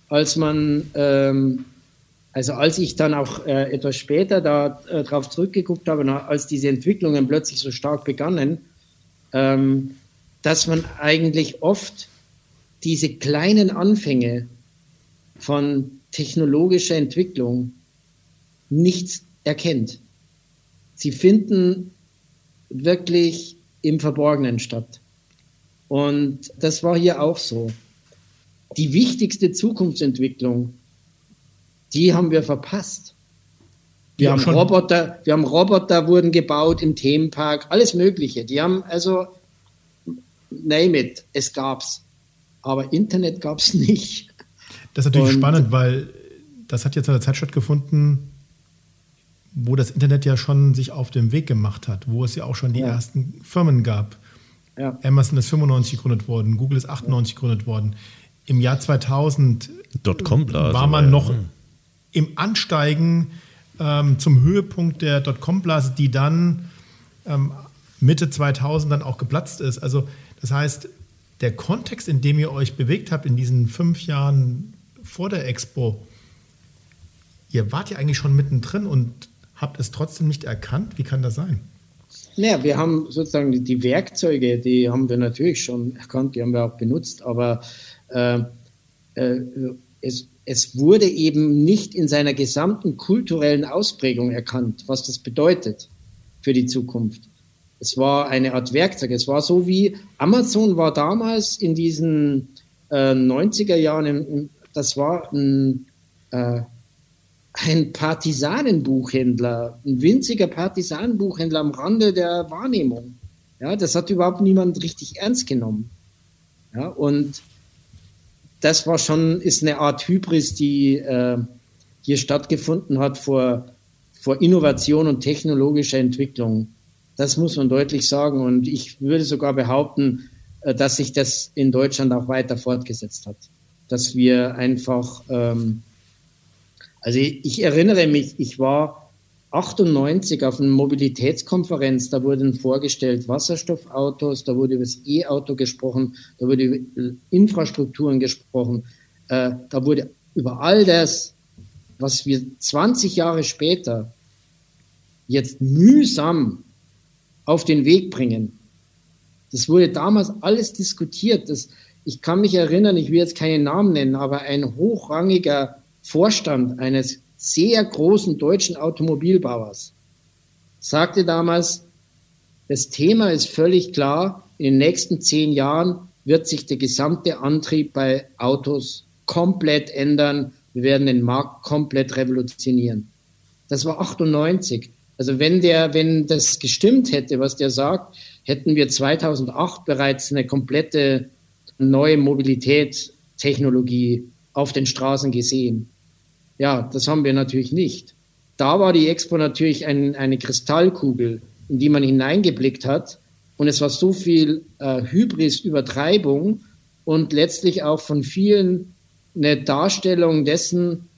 als man, ähm, also als ich dann auch äh, etwas später darauf äh, zurückgeguckt habe, als diese Entwicklungen plötzlich so stark begannen, ähm, dass man eigentlich oft diese kleinen Anfänge von technologischer Entwicklung nicht erkennt. Sie finden wirklich im Verborgenen statt. Und das war hier auch so die wichtigste Zukunftsentwicklung, die haben wir verpasst. Wir ja, haben schon. Roboter, wir haben Roboter wurden gebaut im Themenpark, alles Mögliche. Die haben also, name it, es gab's. Aber Internet gab es <laughs> nicht. Das ist natürlich Und, spannend, weil das hat jetzt in der Zeit stattgefunden, wo das Internet ja schon sich auf den Weg gemacht hat, wo es ja auch schon die ja. ersten Firmen gab. Ja. Amazon ist 95 gegründet worden, Google ist 98 ja. gegründet worden im Jahr 2000 war man noch hm. Im Ansteigen ähm, zum Höhepunkt der Dotcom-Blase, die dann ähm, Mitte 2000 dann auch geplatzt ist. Also das heißt, der Kontext, in dem ihr euch bewegt habt in diesen fünf Jahren vor der Expo, ihr wart ja eigentlich schon mittendrin und habt es trotzdem nicht erkannt. Wie kann das sein? Naja, wir haben sozusagen die, Werkzeuge, die haben wir natürlich schon erkannt, die haben wir auch benutzt, aber äh, äh, es, es wurde eben nicht in seiner gesamten kulturellen Ausprägung erkannt, was das bedeutet für die Zukunft. Es war eine Art Werkzeug. Es war so wie Amazon war damals in diesen äh, 90er Jahren, im, das war ein, äh, ein Partisanenbuchhändler, ein winziger Partisanenbuchhändler am Rande der Wahrnehmung. Ja, das hat überhaupt niemand richtig ernst genommen. Ja, und das war schon, ist eine Art Hybris, die äh, hier stattgefunden hat vor, vor Innovation und technologischer Entwicklung. Das muss man deutlich sagen. Und ich würde sogar behaupten, äh, dass sich das in Deutschland auch weiter fortgesetzt hat. Dass wir einfach, ähm, also ich, ich erinnere mich, ich war 98 auf einer Mobilitätskonferenz, da wurden vorgestellt Wasserstoffautos, da wurde über das E-Auto gesprochen, da wurde über Infrastrukturen gesprochen, äh, da wurde über all das was wir 20 Jahre später jetzt mühsam auf den Weg bringen. Das wurde damals alles diskutiert. Das, ich kann mich erinnern, ich will jetzt keinen Namen nennen, aber ein hochrangiger Vorstand eines sehr großen deutschen Automobilbauers sagte damals, das Thema ist völlig klar, in den nächsten zehn Jahren wird sich der gesamte Antrieb bei Autos komplett ändern. Wir werden den Markt komplett revolutionieren. Das war 98. Also wenn der, wenn das gestimmt hätte, was der sagt, hätten wir 2008 bereits eine komplette neue Mobilitätstechnologie auf den Straßen gesehen. Ja, das haben wir natürlich nicht. Da war die Expo natürlich ein, eine Kristallkugel, in die man hineingeblickt hat. Und es war so viel äh, Hybris, Übertreibung und letztlich auch von vielen eine Darstellung dessen,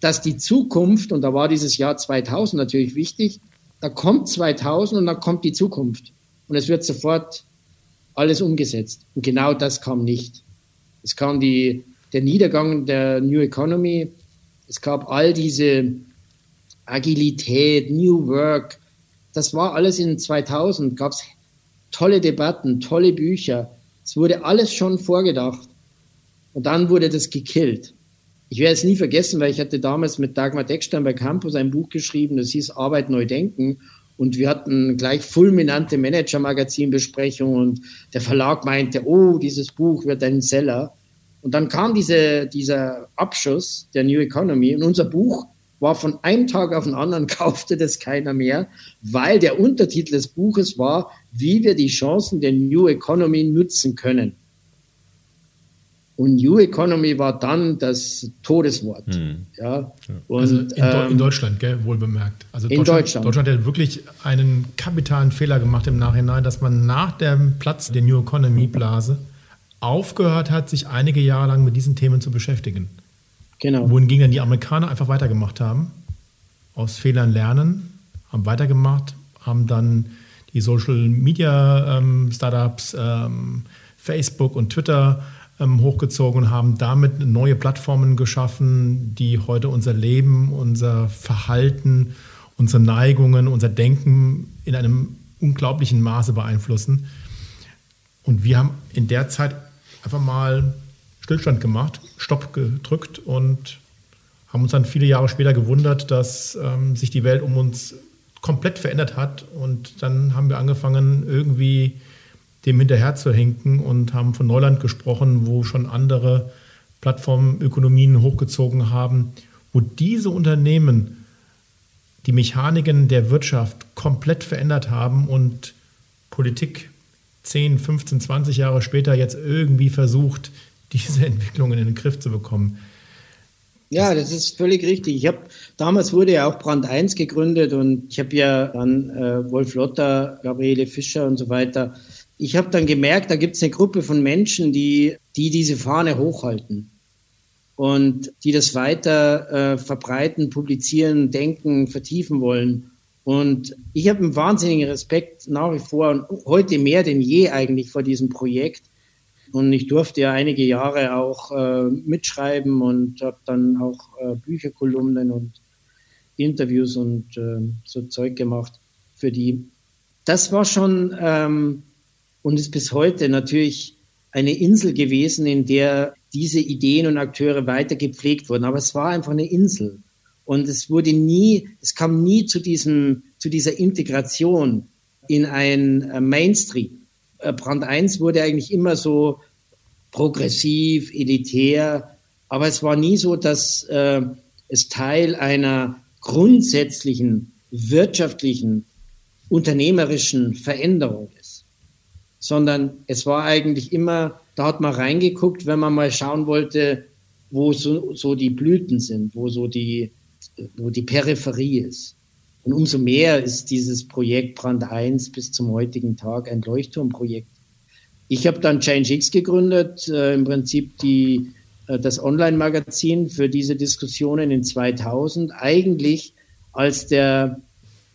dass die Zukunft, und da war dieses Jahr 2000 natürlich wichtig, da kommt 2000 und dann kommt die Zukunft. Und es wird sofort alles umgesetzt. Und genau das kam nicht. Es kam die, der Niedergang der New Economy. Es gab all diese Agilität, New Work. Das war alles in 2000. Gab es tolle Debatten, tolle Bücher. Es wurde alles schon vorgedacht. Und dann wurde das gekillt. Ich werde es nie vergessen, weil ich hatte damals mit Dagmar Deckstein bei Campus ein Buch geschrieben, das hieß Arbeit neu denken. Und wir hatten gleich fulminante Manager-Magazin-Besprechungen und der Verlag meinte, oh, dieses Buch wird ein Seller. Und dann kam diese, dieser Abschuss der New Economy und unser Buch war von einem Tag auf den anderen, <laughs> kaufte das keiner mehr, weil der Untertitel des Buches war, wie wir die Chancen der New Economy nutzen können. Und New Economy war dann das Todeswort. Hm. Ja. Und, also in, ähm, in, Deutschland, gell, wohl bemerkt. Also in Deutschland. Deutschland hat wirklich einen kapitalen Fehler gemacht im Nachhinein, dass man nach dem Platz der New Economy Blase aufgehört hat, sich einige Jahre lang mit diesen Themen zu beschäftigen. Genau. Wohingegen dann die Amerikaner einfach weitergemacht haben, aus Fehlern lernen, haben weitergemacht, haben dann die Social Media ähm, Startups, ähm, Facebook und Twitter ähm, hochgezogen und haben damit neue Plattformen geschaffen, die heute unser Leben, unser Verhalten, unsere Neigungen, unser Denken in einem unglaublichen Maße beeinflussen. Und wir haben in der Zeit einfach mal Stillstand gemacht, Stopp gedrückt und haben uns dann viele Jahre später gewundert, dass ähm, sich die Welt um uns komplett verändert hat. Und dann haben wir angefangen, irgendwie dem hinterher zu hinken und haben von Neuland gesprochen, wo schon andere Plattformökonomien hochgezogen haben, wo diese Unternehmen die Mechaniken der Wirtschaft komplett verändert haben und Politik 10, 15, 20 Jahre später jetzt irgendwie versucht, diese <laughs> Entwicklungen in den Griff zu bekommen. Ja, das ist völlig richtig. Ich habe damals wurde ja auch Brand 1 gegründet und ich habe ja dann äh, Wolf Lotter, Gabriele Fischer und so weiter ich habe dann gemerkt, da gibt es eine Gruppe von Menschen, die, die diese Fahne hochhalten und die das weiter äh, verbreiten, publizieren, denken, vertiefen wollen. Und ich habe einen wahnsinnigen Respekt nach wie vor und heute mehr denn je eigentlich vor diesem Projekt. Und ich durfte ja einige Jahre auch äh, mitschreiben und habe dann auch äh, Bücherkolumnen und Interviews und äh, so Zeug gemacht für die. Das war schon ähm, und ist bis heute natürlich eine Insel gewesen, in der diese Ideen und Akteure weiter gepflegt wurden. Aber es war einfach eine Insel. Und es wurde nie, es kam nie zu diesem, zu dieser Integration in ein äh, Mainstream. Äh, Brand 1 wurde eigentlich immer so progressiv, elitär, aber es war nie so, dass äh, es Teil einer grundsätzlichen wirtschaftlichen, unternehmerischen Veränderung ist sondern es war eigentlich immer, da hat man reingeguckt, wenn man mal schauen wollte, wo so, so die Blüten sind, wo so die, wo die Peripherie ist. Und umso mehr ist dieses Projekt Brand 1 bis zum heutigen Tag ein Leuchtturmprojekt. Ich habe dann ChangeX gegründet, äh, im Prinzip die, äh, das Online-Magazin für diese Diskussionen in 2000, eigentlich als, der,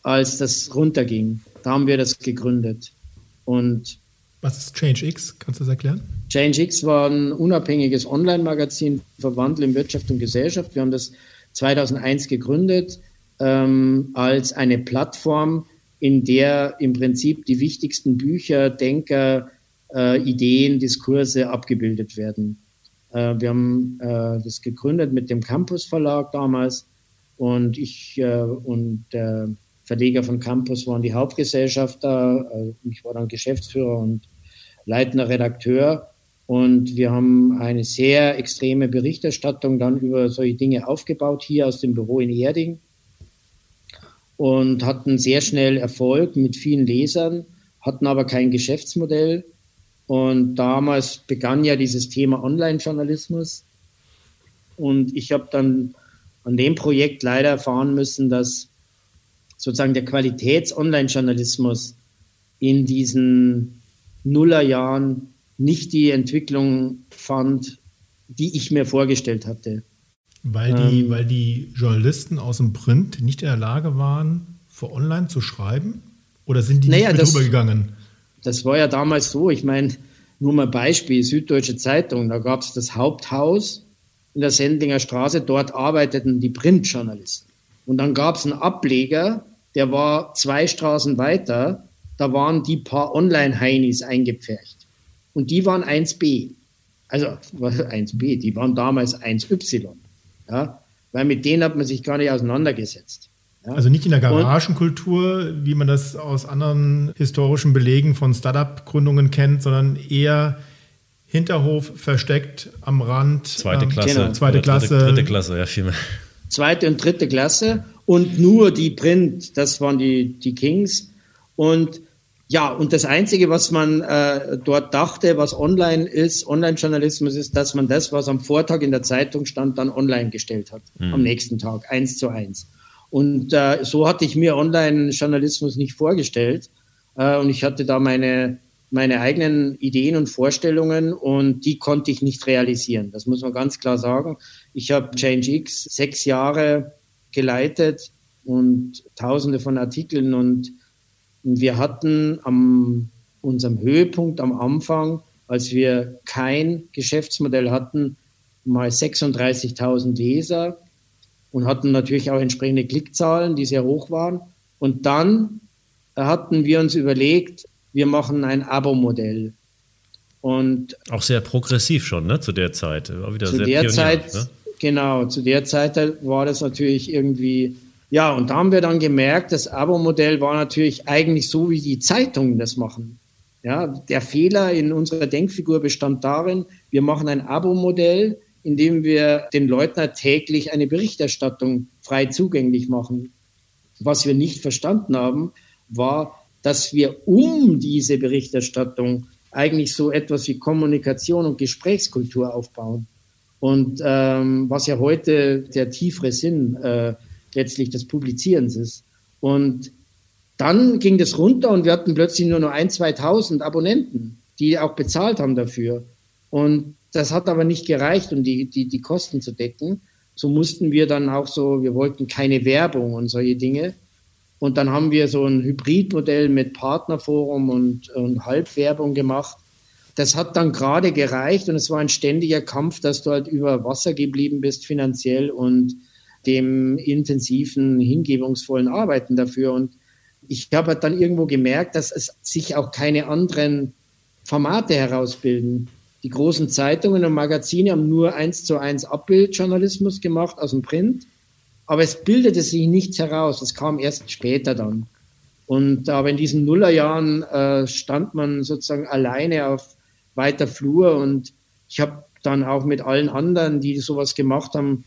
als das runterging. Da haben wir das gegründet. Und was ist ChangeX? Kannst du das erklären? ChangeX war ein unabhängiges Online-Magazin für Wandel in Wirtschaft und Gesellschaft. Wir haben das 2001 gegründet ähm, als eine Plattform, in der im Prinzip die wichtigsten Bücher, Denker, äh, Ideen, Diskurse abgebildet werden. Äh, wir haben äh, das gegründet mit dem Campus Verlag damals und ich äh, und der Verleger von Campus waren die Hauptgesellschafter. Äh, ich war dann Geschäftsführer und leitender Redakteur. Und wir haben eine sehr extreme Berichterstattung dann über solche Dinge aufgebaut hier aus dem Büro in Erding und hatten sehr schnell Erfolg mit vielen Lesern, hatten aber kein Geschäftsmodell. Und damals begann ja dieses Thema Online-Journalismus. Und ich habe dann an dem Projekt leider erfahren müssen, dass sozusagen der Qualitäts-Online-Journalismus in diesen Nullerjahren nicht die Entwicklung fand, die ich mir vorgestellt hatte. Weil die, ähm, weil die Journalisten aus dem Print nicht in der Lage waren, für online zu schreiben? Oder sind die naja, nicht das, rübergegangen? Das war ja damals so. Ich meine, nur mal Beispiel, Süddeutsche Zeitung, da gab es das Haupthaus in der Sendlinger Straße, dort arbeiteten die Printjournalisten. Und dann gab es einen Ableger, der war zwei Straßen weiter, da waren die paar Online-Heinis eingepfercht. Und die waren 1b. Also 1b, die waren damals 1y. Ja? Weil mit denen hat man sich gar nicht auseinandergesetzt. Ja? Also nicht in der Garagenkultur, wie man das aus anderen historischen Belegen von Startup-Gründungen kennt, sondern eher Hinterhof versteckt am Rand. Zweite ähm, Klasse. Genau. Zweite Klasse. Dritte, dritte Klasse, ja, vielmehr. Zweite und dritte Klasse und nur die Print, das waren die, die Kings. Und ja, und das Einzige, was man äh, dort dachte, was online ist, Online-Journalismus ist, dass man das, was am Vortag in der Zeitung stand, dann online gestellt hat, mhm. am nächsten Tag, eins zu eins. Und äh, so hatte ich mir Online-Journalismus nicht vorgestellt. Äh, und ich hatte da meine, meine eigenen Ideen und Vorstellungen und die konnte ich nicht realisieren. Das muss man ganz klar sagen. Ich habe ChangeX sechs Jahre geleitet und tausende von Artikeln und und wir hatten am unserem Höhepunkt am Anfang, als wir kein Geschäftsmodell hatten, mal 36.000 Leser und hatten natürlich auch entsprechende Klickzahlen, die sehr hoch waren. Und dann hatten wir uns überlegt, wir machen ein Abo-Modell. Und auch sehr progressiv schon, ne, zu der Zeit. War wieder zu der Zeit, ne? genau, zu der Zeit war das natürlich irgendwie ja, und da haben wir dann gemerkt, das Abo-Modell war natürlich eigentlich so, wie die Zeitungen das machen. Ja, der Fehler in unserer Denkfigur bestand darin, wir machen ein Abo-Modell, in dem wir den Leuten täglich eine Berichterstattung frei zugänglich machen. Was wir nicht verstanden haben, war, dass wir um diese Berichterstattung eigentlich so etwas wie Kommunikation und Gesprächskultur aufbauen. Und ähm, was ja heute der tiefere Sinn äh, letztlich des Publizierens ist. Und dann ging das runter und wir hatten plötzlich nur noch ein, 2000 Abonnenten, die auch bezahlt haben dafür. Und das hat aber nicht gereicht, um die, die, die Kosten zu decken. So mussten wir dann auch so, wir wollten keine Werbung und solche Dinge. Und dann haben wir so ein Hybridmodell mit Partnerforum und, und Halbwerbung gemacht. Das hat dann gerade gereicht und es war ein ständiger Kampf, dass du halt über Wasser geblieben bist finanziell und dem intensiven, hingebungsvollen Arbeiten dafür. Und ich habe dann irgendwo gemerkt, dass es sich auch keine anderen Formate herausbilden. Die großen Zeitungen und Magazine haben nur eins zu eins Abbildjournalismus gemacht aus dem Print, aber es bildete sich nichts heraus. Das kam erst später dann. Und aber in diesen Nullerjahren äh, stand man sozusagen alleine auf weiter Flur und ich habe dann auch mit allen anderen, die sowas gemacht haben,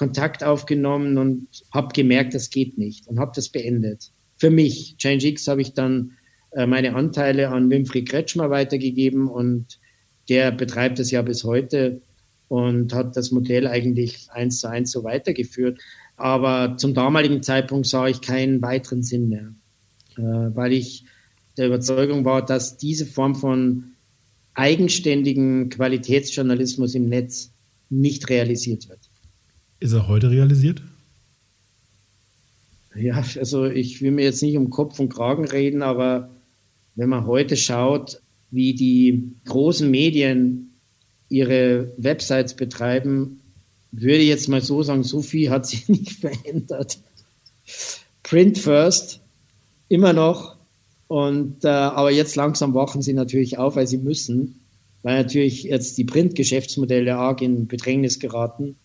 Kontakt aufgenommen und habe gemerkt, das geht nicht und habe das beendet. Für mich, ChangeX, habe ich dann äh, meine Anteile an Winfried Kretschmer weitergegeben und der betreibt es ja bis heute und hat das Modell eigentlich eins zu eins so weitergeführt. Aber zum damaligen Zeitpunkt sah ich keinen weiteren Sinn mehr, äh, weil ich der Überzeugung war, dass diese Form von eigenständigen Qualitätsjournalismus im Netz nicht realisiert wird. Ist er heute realisiert? Ja, also ich will mir jetzt nicht um Kopf und Kragen reden, aber wenn man heute schaut, wie die großen Medien ihre Websites betreiben, würde jetzt mal so sagen, so viel hat sich <laughs> nicht verändert. Print first, immer noch. Und, äh, aber jetzt langsam wachen sie natürlich auf, weil sie müssen, weil natürlich jetzt die Print-Geschäftsmodelle arg in Bedrängnis geraten.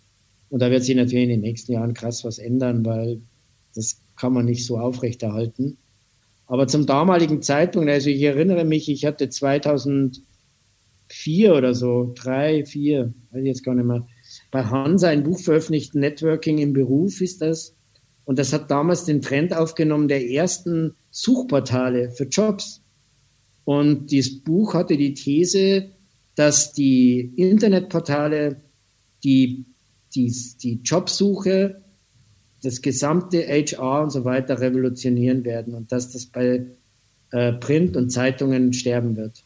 Und da wird sich natürlich in den nächsten Jahren krass was ändern, weil das kann man nicht so aufrechterhalten. Aber zum damaligen Zeitpunkt, also ich erinnere mich, ich hatte 2004 oder so, drei, vier, weiß ich jetzt gar nicht mehr, bei Hansa ein Buch veröffentlicht, Networking im Beruf ist das. Und das hat damals den Trend aufgenommen der ersten Suchportale für Jobs. Und dieses Buch hatte die These, dass die Internetportale die, die, die Jobsuche, das gesamte HR und so weiter revolutionieren werden und dass das bei äh, Print und Zeitungen sterben wird.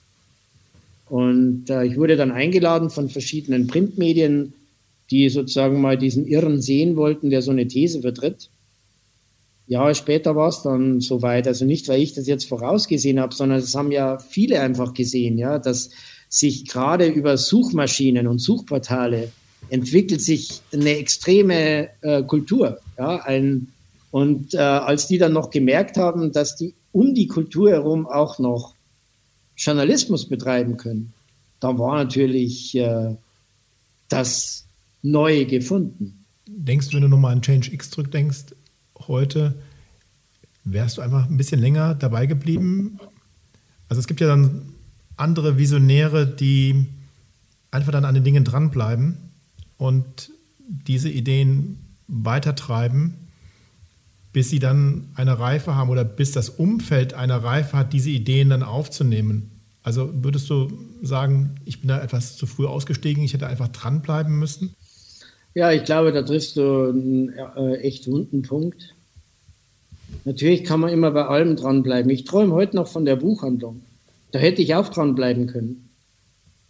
Und äh, ich wurde dann eingeladen von verschiedenen Printmedien, die sozusagen mal diesen Irren sehen wollten, der so eine These vertritt. Jahre später war es dann soweit. Also nicht, weil ich das jetzt vorausgesehen habe, sondern das haben ja viele einfach gesehen, ja, dass sich gerade über Suchmaschinen und Suchportale entwickelt sich eine extreme äh, Kultur. Ja, ein, und äh, als die dann noch gemerkt haben, dass die um die Kultur herum auch noch Journalismus betreiben können, da war natürlich äh, das Neue gefunden. Denkst du, wenn du nochmal an Change X zurückdenkst, heute, wärst du einfach ein bisschen länger dabei geblieben? Also es gibt ja dann andere Visionäre, die einfach dann an den Dingen dranbleiben und diese Ideen weitertreiben, bis sie dann eine Reife haben oder bis das Umfeld eine Reife hat, diese Ideen dann aufzunehmen. Also würdest du sagen, ich bin da etwas zu früh ausgestiegen, ich hätte einfach dranbleiben müssen? Ja, ich glaube, da triffst du einen äh, echt wunden Punkt. Natürlich kann man immer bei allem dranbleiben. Ich träume heute noch von der Buchhandlung. Da hätte ich auch dranbleiben können.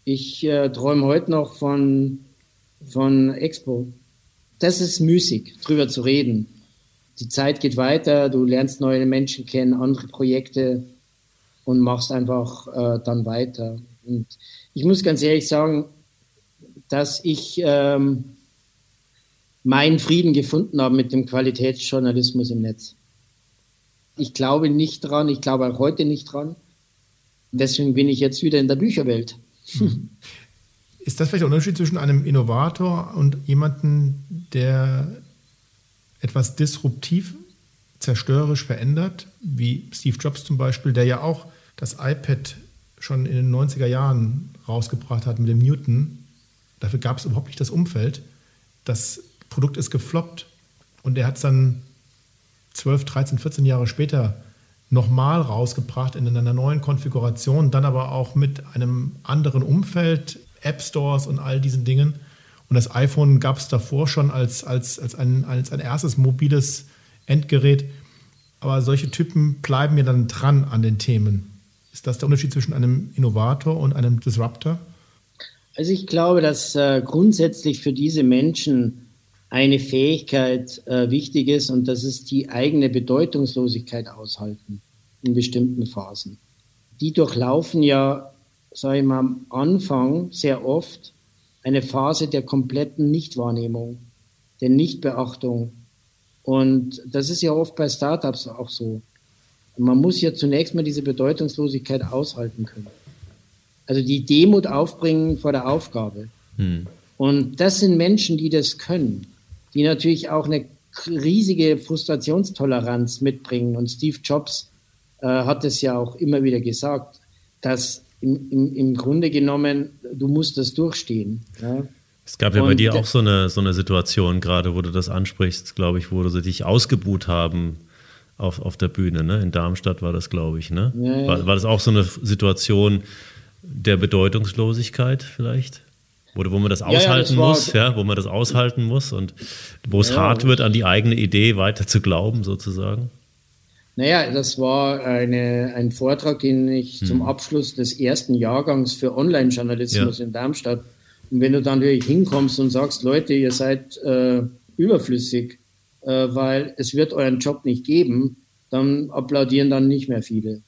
Ich äh, träume heute noch von, von Expo. Das ist müßig, drüber zu reden. Die Zeit geht weiter, du lernst neue Menschen kennen, andere Projekte und machst einfach äh, dann weiter. Und ich muss ganz ehrlich sagen, dass ich ähm, meinen Frieden gefunden habe mit dem Qualitätsjournalismus im Netz. Ich glaube nicht dran, ich glaube auch heute nicht dran. Deswegen bin ich jetzt wieder in der Bücherwelt. <laughs> Ist das vielleicht der Unterschied zwischen einem Innovator und jemandem, der etwas disruptiv, zerstörerisch verändert, wie Steve Jobs zum Beispiel, der ja auch das iPad schon in den 90er Jahren rausgebracht hat mit dem Newton. Dafür gab es überhaupt nicht das Umfeld. Das Produkt ist gefloppt und er hat es dann 12, 13, 14 Jahre später nochmal rausgebracht in einer neuen Konfiguration, dann aber auch mit einem anderen Umfeld, App Stores und all diesen Dingen. Und das iPhone gab es davor schon als, als, als, ein, als ein erstes mobiles Endgerät. Aber solche Typen bleiben ja dann dran an den Themen. Ist das der Unterschied zwischen einem Innovator und einem Disruptor? Also ich glaube, dass äh, grundsätzlich für diese Menschen eine Fähigkeit äh, wichtig ist und das ist die eigene Bedeutungslosigkeit aushalten in bestimmten Phasen. Die durchlaufen ja, sage ich mal, am Anfang sehr oft eine Phase der kompletten Nichtwahrnehmung, der Nichtbeachtung. Und das ist ja oft bei Startups auch so. Man muss ja zunächst mal diese Bedeutungslosigkeit aushalten können. Also die Demut aufbringen vor der Aufgabe. Hm. Und das sind Menschen, die das können die natürlich auch eine riesige Frustrationstoleranz mitbringen. Und Steve Jobs äh, hat es ja auch immer wieder gesagt, dass im, im, im Grunde genommen, du musst das durchstehen. Ja? Es gab ja und bei dir auch so eine, so eine Situation, gerade wo du das ansprichst, glaube ich, wo sie dich ausgebuht haben auf, auf der Bühne. Ne? In Darmstadt war das, glaube ich. Ne? Ja, ja. War, war das auch so eine Situation der Bedeutungslosigkeit vielleicht? Oder wo man das aushalten ja, ja, das muss, ja, wo man das aushalten muss und wo es ja, hart wird, an die eigene Idee weiter zu glauben, sozusagen? Naja, das war eine, ein Vortrag, den ich hm. zum Abschluss des ersten Jahrgangs für Online-Journalismus in Darmstadt. Und wenn du dann wirklich hinkommst und sagst, Leute, ihr seid äh, überflüssig, äh, weil es wird euren Job nicht geben, dann applaudieren dann nicht mehr viele.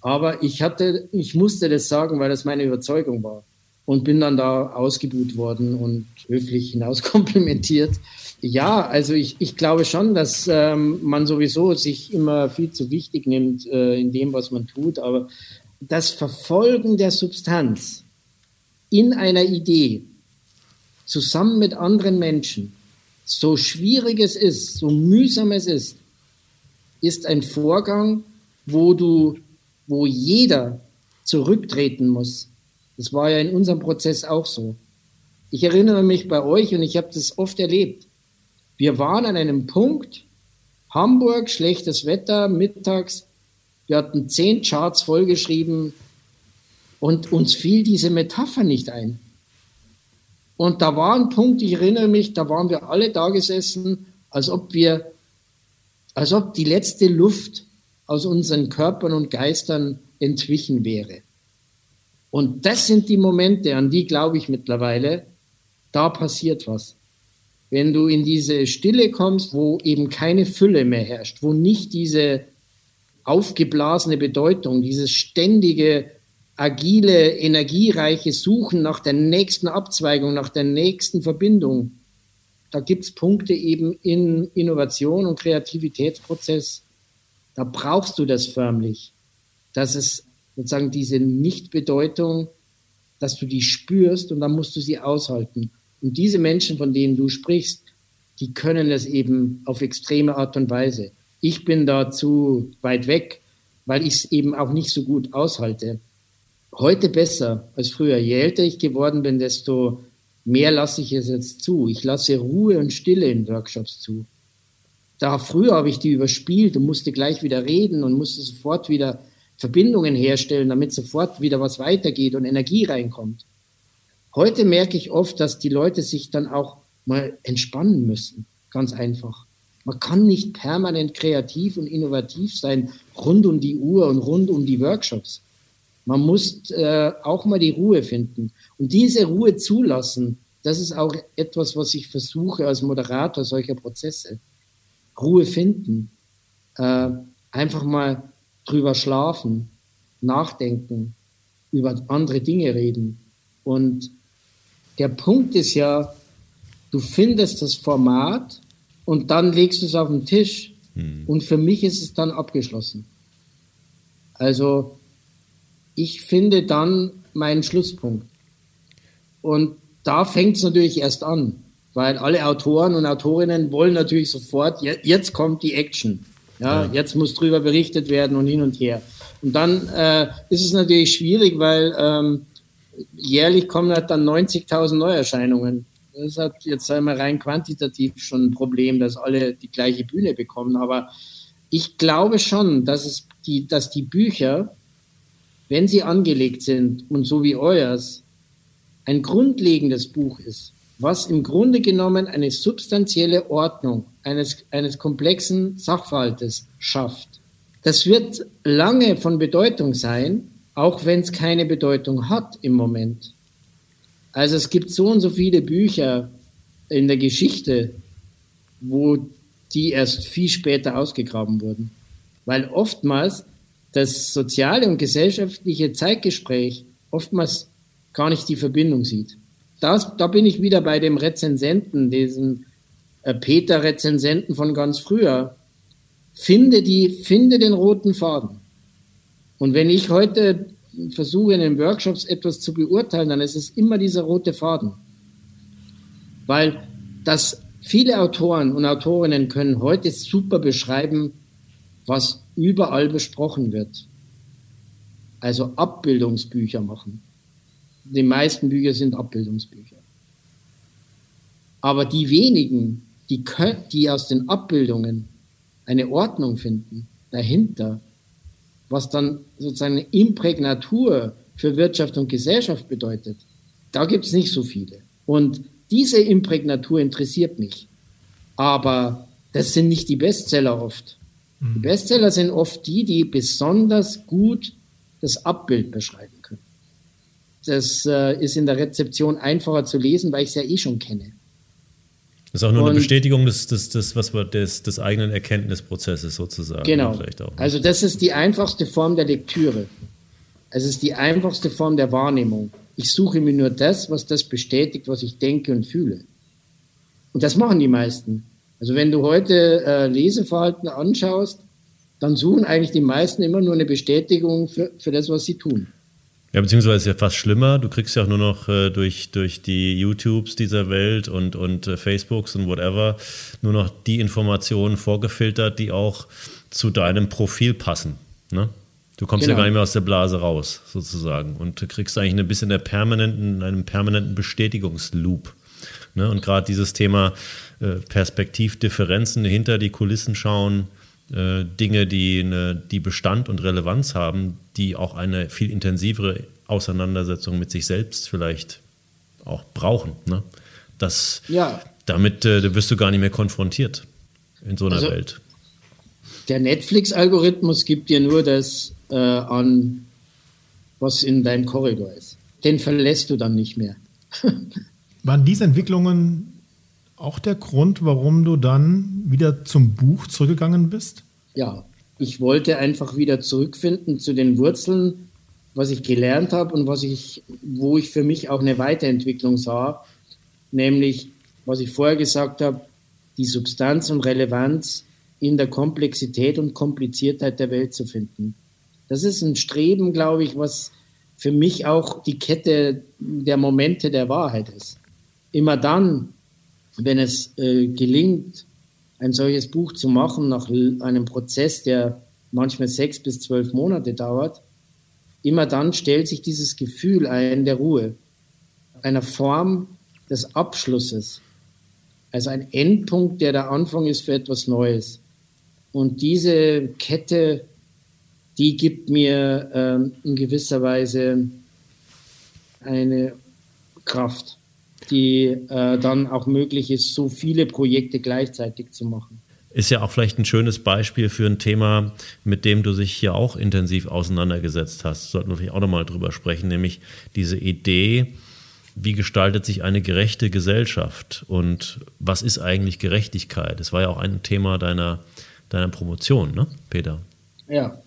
Aber ich hatte, ich musste das sagen, weil das meine Überzeugung war. und bin dann da ausgebuht worden und höflich hinauskomplimentiert. <laughs> Ja, also ich, ich glaube schon, dass ähm, man sowieso sich immer viel zu wichtig nimmt äh, in dem, was man tut, aber das Verfolgen der Substanz in einer Idee zusammen mit anderen Menschen, so schwierig es ist, so mühsam es ist, ist ein Vorgang, wo du, wo jeder zurücktreten muss. Das war ja in unserem Prozess auch so. Ich erinnere mich bei euch und ich habe das oft erlebt. Wir waren an einem Punkt, Hamburg, schlechtes Wetter, mittags, wir hatten zehn Charts vollgeschrieben und uns fiel diese Metapher nicht ein. Und da war ein Punkt, ich erinnere mich, da waren wir alle da gesessen, als ob wir, als ob die letzte Luft aus unseren Körpern und Geistern entwichen wäre. Und das sind die Momente, an die glaube ich mittlerweile, da passiert was. Wenn du in diese Stille kommst, wo eben keine Fülle mehr herrscht, wo nicht diese aufgeblasene Bedeutung, dieses ständige agile, energiereiche Suchen nach der nächsten Abzweigung, nach der nächsten Verbindung. Da gibt es Punkte eben in Innovation und Kreativitätsprozess, da brauchst du das förmlich, dass es sozusagen diese Nichtbedeutung, dass du die spürst und dann musst du sie aushalten. Und diese Menschen, von denen du sprichst, die können es eben auf extreme Art und Weise. Ich bin da zu weit weg, weil ich es eben auch nicht so gut aushalte heute besser als früher. Je älter ich geworden bin, desto mehr lasse ich es jetzt zu. Ich lasse Ruhe und Stille in Workshops zu. Da früher habe ich die überspielt und musste gleich wieder reden und musste sofort wieder Verbindungen herstellen, damit sofort wieder was weitergeht und Energie reinkommt. Heute merke ich oft, dass die Leute sich dann auch mal entspannen müssen. Ganz einfach. Man kann nicht permanent kreativ und innovativ sein, rund um die Uhr und rund um die Workshops. Man muss äh, auch mal die Ruhe finden. Und diese Ruhe zulassen, das ist auch etwas, was ich versuche als Moderator solcher Prozesse. Ruhe finden. Äh, einfach mal drüber schlafen, nachdenken, über andere Dinge reden. Und der Punkt ist ja, du findest das Format und dann legst du es auf den Tisch. Hm. Und für mich ist es dann abgeschlossen. Also ich finde dann meinen Schlusspunkt. Und da fängt es natürlich erst an, weil alle Autoren und Autorinnen wollen natürlich sofort, jetzt kommt die Action. Ja, ja. jetzt muss drüber berichtet werden und hin und her. Und dann äh, ist es natürlich schwierig, weil ähm, jährlich kommen halt dann 90.000 Neuerscheinungen. Das halt jetzt einmal rein quantitativ schon ein Problem, dass alle die gleiche Bühne bekommen. Aber ich glaube schon, dass es die, dass die Bücher wenn sie angelegt sind und so wie euers ein grundlegendes Buch ist, was im Grunde genommen eine substanzielle Ordnung eines, eines komplexen Sachverhaltes schafft. Das wird lange von Bedeutung sein, auch wenn es keine Bedeutung hat im Moment. Also es gibt so und so viele Bücher in der Geschichte, wo die erst viel später ausgegraben wurden. Weil oftmals das soziale und gesellschaftliche Zeitgespräch oftmals gar nicht die Verbindung sieht. Das, da bin ich wieder bei dem Rezensenten, diesem äh, Peter-Rezensenten von ganz früher. Finde, die, finde den roten Faden. Und wenn ich heute versuche, in den Workshops etwas zu beurteilen, dann ist es immer dieser rote Faden. Weil das viele Autoren und Autorinnen können heute super beschreiben, was überall besprochen wird. Also Abbildungsbücher machen. Die meisten Bücher sind Abbildungsbücher. Aber die wenigen, die, können, die aus den Abbildungen eine Ordnung finden, dahinter, was dann sozusagen eine Imprägnatur für Wirtschaft und Gesellschaft bedeutet, da gibt es nicht so viele. Und diese Imprägnatur interessiert mich. Aber das sind nicht die Bestseller oft. Mhm. Die Bestseller sind oft die, die besonders gut das Abbild beschreiben können. Das äh, ist in der Rezeption einfacher zu lesen, weil ich es ja eh schon kenne. Das ist auch nur Und, eine Bestätigung des, des, des, was wir, des, des eigenen Erkenntnisprozesses sozusagen. Genau. Ne? Also das ist die einfachste Form der Lektüre. Es ist die einfachste Form der Wahrnehmung. Ich suche mir nur das, was das bestätigt, was ich denke und fühle. Und das machen die meisten. Also wenn du heute äh, Leseverhalten anschaust, dann suchen eigentlich die meisten immer nur eine Bestätigung für, für das, was sie tun. Ja, beziehungsweise ist ja fast schlimmer. Du kriegst ja auch nur noch äh, durch, durch die YouTubes dieser Welt und, und äh, Facebooks und whatever nur noch die Informationen vorgefiltert, die auch zu deinem Profil passen. Ne? Du kommst genau. ja gar nicht mehr aus der Blase raus, sozusagen. Und du kriegst eigentlich ein bisschen der permanenten, einem permanenten Bestätigungsloop. Ne? Und gerade dieses Thema äh, Perspektivdifferenzen hinter die Kulissen schauen, äh, Dinge, die, eine, die Bestand und Relevanz haben, die auch eine viel intensivere Auseinandersetzung mit sich selbst vielleicht auch brauchen. Ne? Das, ja. Damit äh, wirst du gar nicht mehr konfrontiert in so einer also, Welt. Der Netflix-Algorithmus gibt dir nur das äh, an, was in deinem Korridor ist. Den verlässt du dann nicht mehr. <laughs> Waren diese Entwicklungen auch der Grund, warum du dann wieder zum Buch zurückgegangen bist? Ja, ich wollte einfach wieder zurückfinden zu den Wurzeln, was ich gelernt habe und was ich, wo ich für mich auch eine Weiterentwicklung sah, nämlich, was ich vorher gesagt habe, die Substanz und Relevanz in der Komplexität und Kompliziertheit der Welt zu finden. Das ist ein Streben, glaube ich, was für mich auch die Kette der Momente der Wahrheit ist. Immer dann, wenn es äh, gelingt, ein solches Buch zu machen nach einem Prozess, der manchmal sechs bis zwölf Monate dauert, immer dann stellt sich dieses Gefühl ein der Ruhe, einer Form des Abschlusses, also ein Endpunkt, der der Anfang ist für etwas Neues. Und diese Kette, die gibt mir äh, in gewisser Weise eine Kraft die äh, dann auch möglich ist, so viele Projekte gleichzeitig zu machen. Ist ja auch vielleicht ein schönes Beispiel für ein Thema, mit dem du dich hier auch intensiv auseinandergesetzt hast. Sollten wir vielleicht auch nochmal drüber sprechen, nämlich diese Idee, wie gestaltet sich eine gerechte Gesellschaft und was ist eigentlich Gerechtigkeit? Das war ja auch ein Thema deiner, deiner Promotion, ne, Peter? Ja.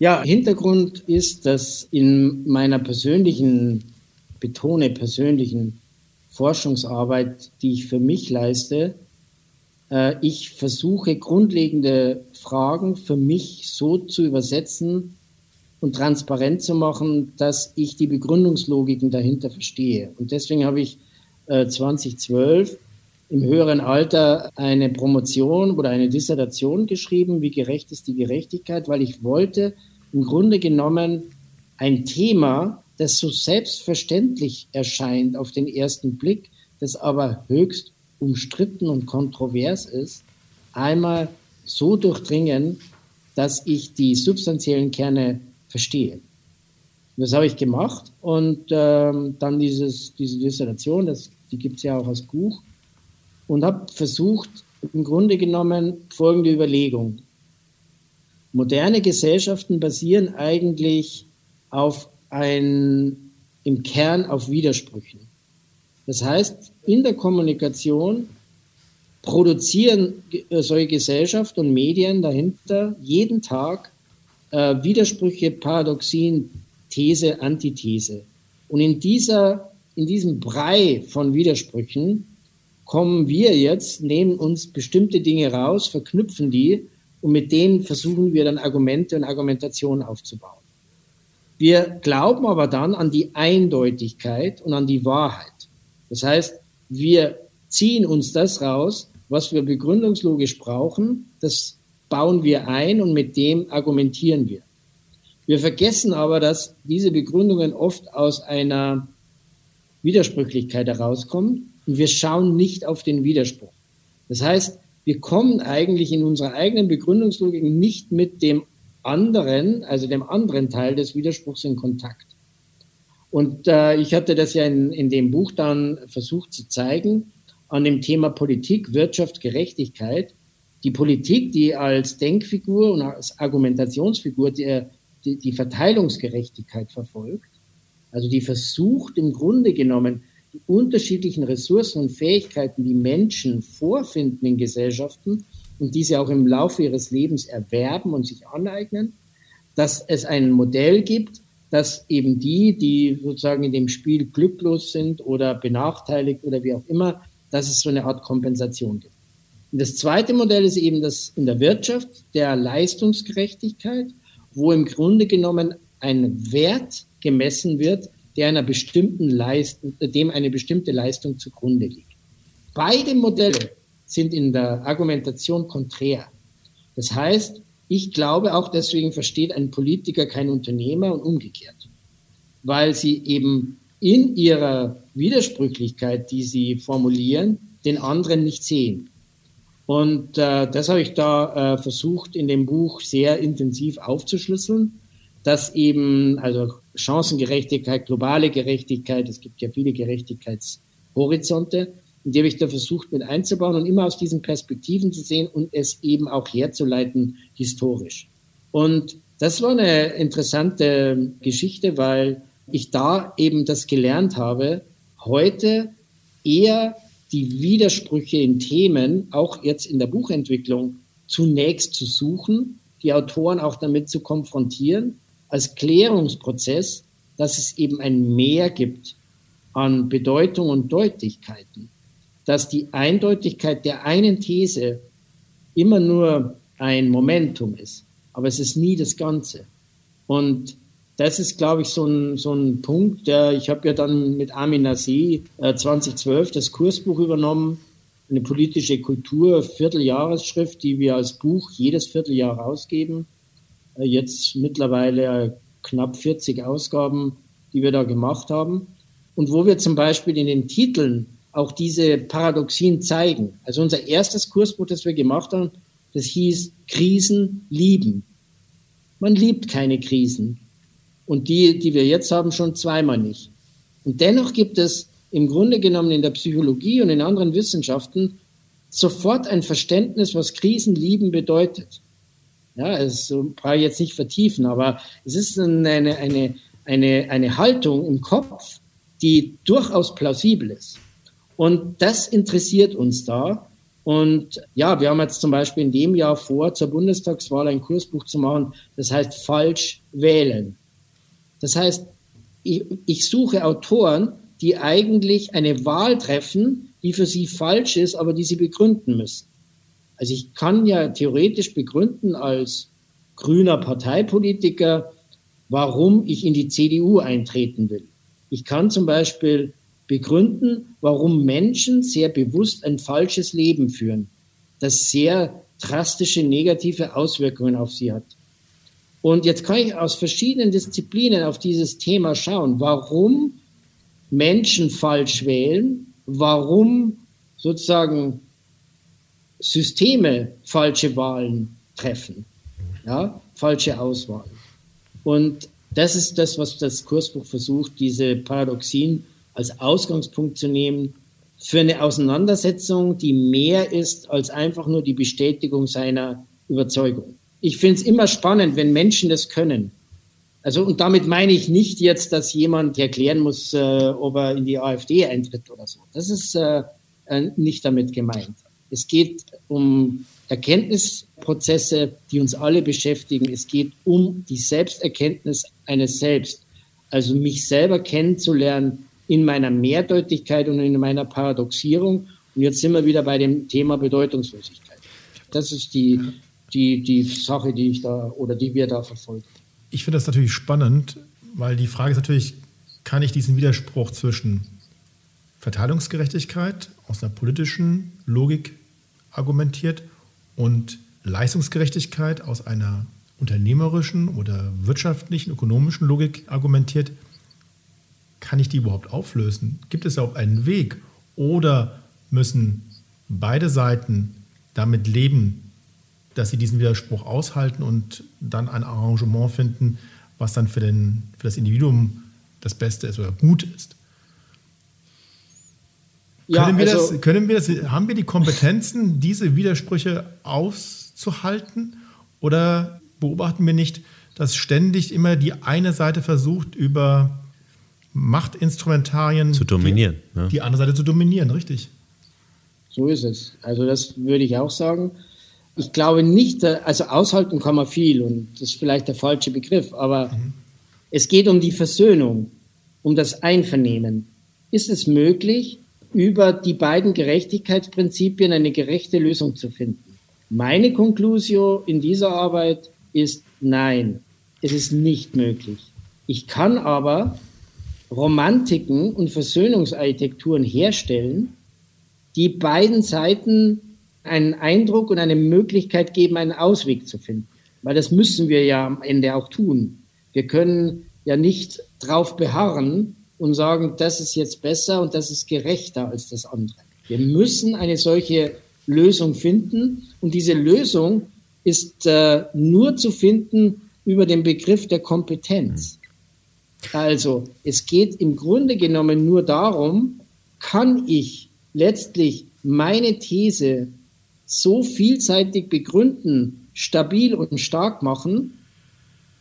Ja, Hintergrund ist, dass in meiner persönlichen betone, persönlichen Forschungsarbeit, die ich für mich leiste, äh, ich versuche grundlegende Fragen für mich so zu übersetzen und transparent zu machen, dass ich die Begründungslogiken dahinter verstehe. Und deswegen habe ich 2012 äh, im höheren Alter eine Promotion oder eine Dissertation geschrieben, wie gerecht ist die Gerechtigkeit, weil ich wollte im Grunde genommen ein Thema, das so selbstverständlich erscheint auf den ersten Blick, das aber höchst umstritten und kontrovers ist, einmal so durchdringen, dass ich die substanziellen Kerne verstehe. das habe ich gemacht und ähm, dann dieses, diese Dissertation, das, die gibt es ja auch als Buch, und habe versucht, im Grunde genommen folgende Überlegung. Moderne Gesellschaften basieren eigentlich auf ein, im Kern auf Widersprüchen. Das heißt, in der Kommunikation produzieren äh, solche Gesellschaft und Medien dahinter jeden Tag äh, Widersprüche, Paradoxien, These, Antithese. Und in, dieser, in diesem Brei von Widersprüchen kommen wir jetzt, nehmen uns bestimmte Dinge raus, verknüpfen die und mit denen versuchen wir dann Argumente und Argumentation aufzubauen. Wir glauben aber dann an die Eindeutigkeit und an die Wahrheit. Das heißt, wir ziehen uns das raus, was wir begründungslogisch brauchen, das bauen wir ein und mit dem argumentieren wir. Wir vergessen aber, dass diese Begründungen oft aus einer Widersprüchlichkeit herauskommen und wir schauen nicht auf den Widerspruch. Das heißt, wir kommen eigentlich in unserer eigenen Begründungslogik nicht mit dem anderen, also dem anderen Teil des Widerspruchs in Kontakt. Und äh, ich hatte das ja in, in dem Buch dann versucht zu zeigen, an dem Thema Politik, Wirtschaft, Gerechtigkeit. Die Politik, die als Denkfigur und als Argumentationsfigur die, die, die Verteilungsgerechtigkeit verfolgt, also die versucht im Grunde genommen, die unterschiedlichen Ressourcen und Fähigkeiten, die Menschen vorfinden in Gesellschaften, und diese auch im Laufe ihres Lebens erwerben und sich aneignen, dass es ein Modell gibt, dass eben die, die sozusagen in dem Spiel glücklos sind oder benachteiligt oder wie auch immer, dass es so eine Art Kompensation gibt. Und das zweite Modell ist eben das in der Wirtschaft der Leistungsgerechtigkeit, wo im Grunde genommen ein Wert gemessen wird, der einer bestimmten Leistung, dem eine bestimmte Leistung zugrunde liegt. Beide Modelle sind in der Argumentation konträr. Das heißt, ich glaube auch deswegen versteht ein Politiker kein Unternehmer und umgekehrt, weil sie eben in ihrer Widersprüchlichkeit, die sie formulieren, den anderen nicht sehen. Und äh, das habe ich da äh, versucht in dem Buch sehr intensiv aufzuschlüsseln, dass eben also Chancengerechtigkeit, globale Gerechtigkeit, es gibt ja viele Gerechtigkeitshorizonte, und die habe ich da versucht mit einzubauen und immer aus diesen Perspektiven zu sehen und es eben auch herzuleiten historisch. Und das war eine interessante Geschichte, weil ich da eben das gelernt habe, heute eher die Widersprüche in Themen, auch jetzt in der Buchentwicklung, zunächst zu suchen, die Autoren auch damit zu konfrontieren, als Klärungsprozess, dass es eben ein Mehr gibt an Bedeutung und Deutlichkeiten dass die Eindeutigkeit der einen These immer nur ein Momentum ist, aber es ist nie das Ganze. Und das ist, glaube ich, so ein, so ein Punkt. Der, ich habe ja dann mit Amin Nassi äh, 2012 das Kursbuch übernommen, eine politische Kultur, Vierteljahresschrift, die wir als Buch jedes Vierteljahr rausgeben. Äh, jetzt mittlerweile knapp 40 Ausgaben, die wir da gemacht haben. Und wo wir zum Beispiel in den Titeln auch diese Paradoxien zeigen. Also unser erstes Kursbuch, das wir gemacht haben, das hieß Krisen lieben. Man liebt keine Krisen. Und die, die wir jetzt haben, schon zweimal nicht. Und dennoch gibt es im Grunde genommen in der Psychologie und in anderen Wissenschaften sofort ein Verständnis, was Krisen lieben bedeutet. Ja, es brauche ich jetzt nicht vertiefen, aber es ist eine, eine, eine, eine Haltung im Kopf, die durchaus plausibel ist. Und das interessiert uns da. Und ja, wir haben jetzt zum Beispiel in dem Jahr vor, zur Bundestagswahl ein Kursbuch zu machen, das heißt falsch wählen. Das heißt, ich, ich suche Autoren, die eigentlich eine Wahl treffen, die für sie falsch ist, aber die sie begründen müssen. Also ich kann ja theoretisch begründen als grüner Parteipolitiker, warum ich in die CDU eintreten will. Ich kann zum Beispiel begründen, warum Menschen sehr bewusst ein falsches Leben führen, das sehr drastische negative Auswirkungen auf sie hat. Und jetzt kann ich aus verschiedenen Disziplinen auf dieses Thema schauen, warum Menschen falsch wählen, warum sozusagen Systeme falsche Wahlen treffen, ja, falsche Auswahlen. Und das ist das, was das Kursbuch versucht, diese Paradoxien als Ausgangspunkt zu nehmen für eine Auseinandersetzung, die mehr ist als einfach nur die Bestätigung seiner Überzeugung. Ich finde es immer spannend, wenn Menschen das können. Also, und damit meine ich nicht jetzt, dass jemand erklären muss, äh, ob er in die AfD eintritt oder so. Das ist äh, äh, nicht damit gemeint. Es geht um Erkenntnisprozesse, die uns alle beschäftigen. Es geht um die Selbsterkenntnis eines Selbst. Also mich selber kennenzulernen, in meiner Mehrdeutigkeit und in meiner Paradoxierung. Und jetzt sind wir wieder bei dem Thema Bedeutungslosigkeit. Das ist die, die, die Sache, die ich da oder die wir da verfolgen. Ich finde das natürlich spannend, weil die Frage ist natürlich, kann ich diesen Widerspruch zwischen Verteilungsgerechtigkeit aus einer politischen Logik argumentiert und Leistungsgerechtigkeit aus einer unternehmerischen oder wirtschaftlichen, ökonomischen Logik argumentiert, kann ich die überhaupt auflösen? Gibt es überhaupt einen Weg? Oder müssen beide Seiten damit leben, dass sie diesen Widerspruch aushalten und dann ein Arrangement finden, was dann für, den, für das Individuum das Beste ist oder gut ist? Ja, können, wir also, das, können wir das, haben wir die Kompetenzen, diese Widersprüche auszuhalten? Oder beobachten wir nicht, dass ständig immer die eine Seite versucht, über Machtinstrumentarien zu dominieren. Die, ne? die andere Seite zu dominieren, richtig. So ist es. Also das würde ich auch sagen. Ich glaube nicht, also aushalten kann man viel und das ist vielleicht der falsche Begriff, aber mhm. Es geht um die Versöhnung, um das Einvernehmen. Ist es möglich, über die beiden Gerechtigkeitsprinzipien eine gerechte Lösung zu finden? Meine Konklusio in dieser Arbeit ist nein, es ist nicht möglich. Ich kann aber Romantiken und Versöhnungsarchitekturen herstellen, die beiden Seiten einen Eindruck und eine Möglichkeit geben, einen Ausweg zu finden. Weil das müssen wir ja am Ende auch tun. Wir können ja nicht drauf beharren und sagen, das ist jetzt besser und das ist gerechter als das andere. Wir müssen eine solche Lösung finden und diese Lösung ist äh, nur zu finden über den Begriff der Kompetenz. Also es geht im Grunde genommen nur darum, kann ich letztlich meine These so vielseitig begründen, stabil und stark machen,